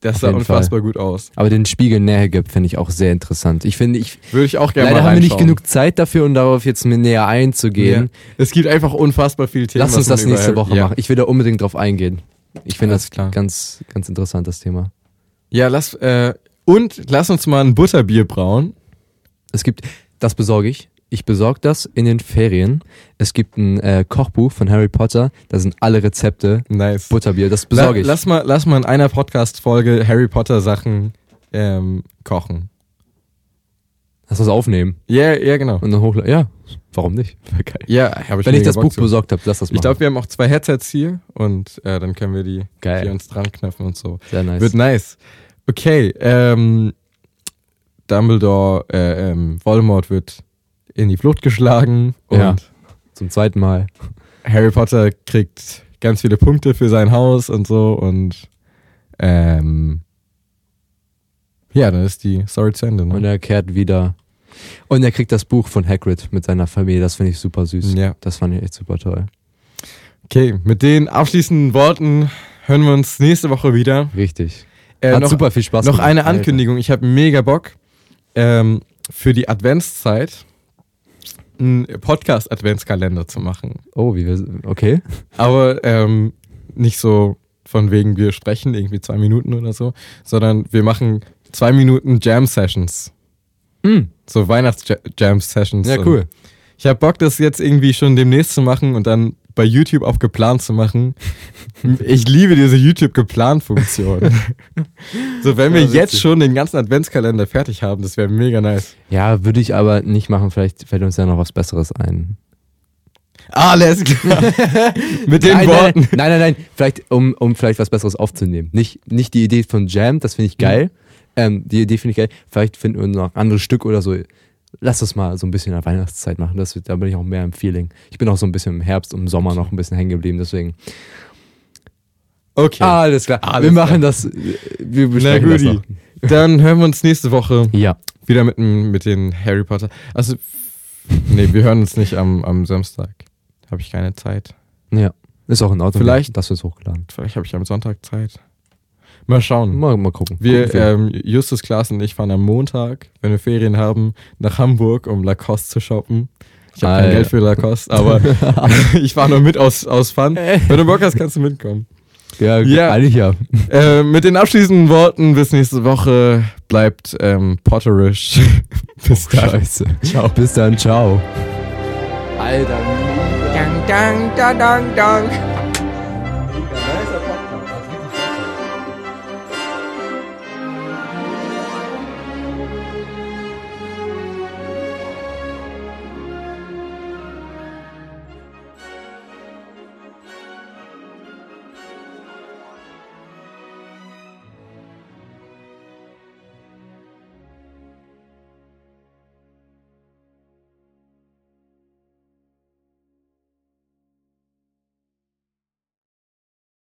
das auf sah unfassbar gut aus. Aber den Spiegel näher gibt, finde ich auch sehr interessant. Ich finde, ich, Würde ich auch gerne leider mal haben wir nicht genug Zeit dafür, um darauf jetzt mir näher einzugehen. Es gibt einfach unfassbar viele Themen. Lass uns das nächste Woche ja. machen. Ich will da unbedingt drauf eingehen. Ich finde das klar. ganz, ganz interessant, das Thema. Ja, lass, äh, und lass uns mal ein Butterbier brauen. Es gibt, das besorge ich. Ich besorge das in den Ferien. Es gibt ein äh, Kochbuch von Harry Potter. Da sind alle Rezepte. Nice. Butterbier, das La besorge ich. lass, mal, lass mal in einer Podcast-Folge Harry Potter Sachen ähm, kochen. Lass das aufnehmen Ja, ja, genau. und dann hochladen. Ja, warum nicht? Wäre geil. Ja, habe ich Wenn ich das Bock Buch zu. besorgt habe, lass das machen. Ich glaube, wir haben auch zwei Headsets hier und äh, dann können wir die Geil. hier uns dran knöpfen und so. Sehr nice. Wird nice. Okay, ähm, Dumbledore, äh, ähm, Voldemort wird in die Flucht geschlagen und Ja. Zum zweiten Mal. Harry Potter kriegt ganz viele Punkte für sein Haus und so und ähm, ja, dann ist die Story zu Ende. Ne? Und er kehrt wieder. Und er kriegt das Buch von Hagrid mit seiner Familie. Das finde ich super süß. Ja. Das fand ich echt super toll. Okay, mit den abschließenden Worten hören wir uns nächste Woche wieder. Richtig. Äh, Hat noch, super viel Spaß noch gemacht. eine. Ankündigung. Ich habe mega Bock ähm, für die Adventszeit einen Podcast-Adventskalender zu machen. Oh, wie wir. Okay. Aber ähm, nicht so von wegen, wir sprechen irgendwie zwei Minuten oder so, sondern wir machen zwei Minuten Jam-Sessions. Hm. So Weihnachts-Jam-Sessions. Ja, cool. Ich habe Bock, das jetzt irgendwie schon demnächst zu machen und dann bei YouTube auch geplant zu machen. Ich liebe diese YouTube-Geplant-Funktion. so, wenn wir Ja, jetzt witzig. schon den ganzen Adventskalender fertig haben, das wäre mega nice. Ja, würde ich aber nicht machen. Vielleicht fällt uns ja noch was Besseres ein. Alles klar. Mit den nein, Worten. Nein, nein, nein, nein. Vielleicht, um, um vielleicht was Besseres aufzunehmen. Nicht, nicht die Idee von Jam, das finde ich geil. Ähm, die Idee finde ich geil. Vielleicht finden wir noch andere Stück oder so. Lass das mal so ein bisschen in der Weihnachtszeit machen. Das, da bin ich auch mehr im Feeling. Ich bin auch so ein bisschen im Herbst und im Sommer noch ein bisschen hängen geblieben, deswegen. Okay. Ah, alles klar. Alles wir machen das. Wir besprechen das guti. noch. Dann hören wir uns nächste Woche Ja. wieder mit, dem- mit den Harry Potter. Also, nee, wir hören uns nicht am, am Samstag. Habe ich keine Zeit. Ja. Ist auch in Ordnung. Vielleicht- Das wird hochgeladen. Vielleicht habe ich am Sonntag Zeit. Mal schauen. Mal, mal gucken. Wir, Gucken ähm, Justus, Klaas und ich fahren am Montag, wenn wir Ferien haben, nach Hamburg, um Lacoste zu shoppen. Ich habe kein ja. Geld für Lacoste, aber ich fahre nur mit aus, aus Fun. Wenn du Bock hast, kannst du mitkommen. ja, Ja. eigentlich ja. Äh, mit den abschließenden Worten bis nächste Woche. Bleibt ähm, potterish. bis dann. Scheiße. Ciao. Bis dann, ciao. Alter. Dang, dang, dang, dang, dang.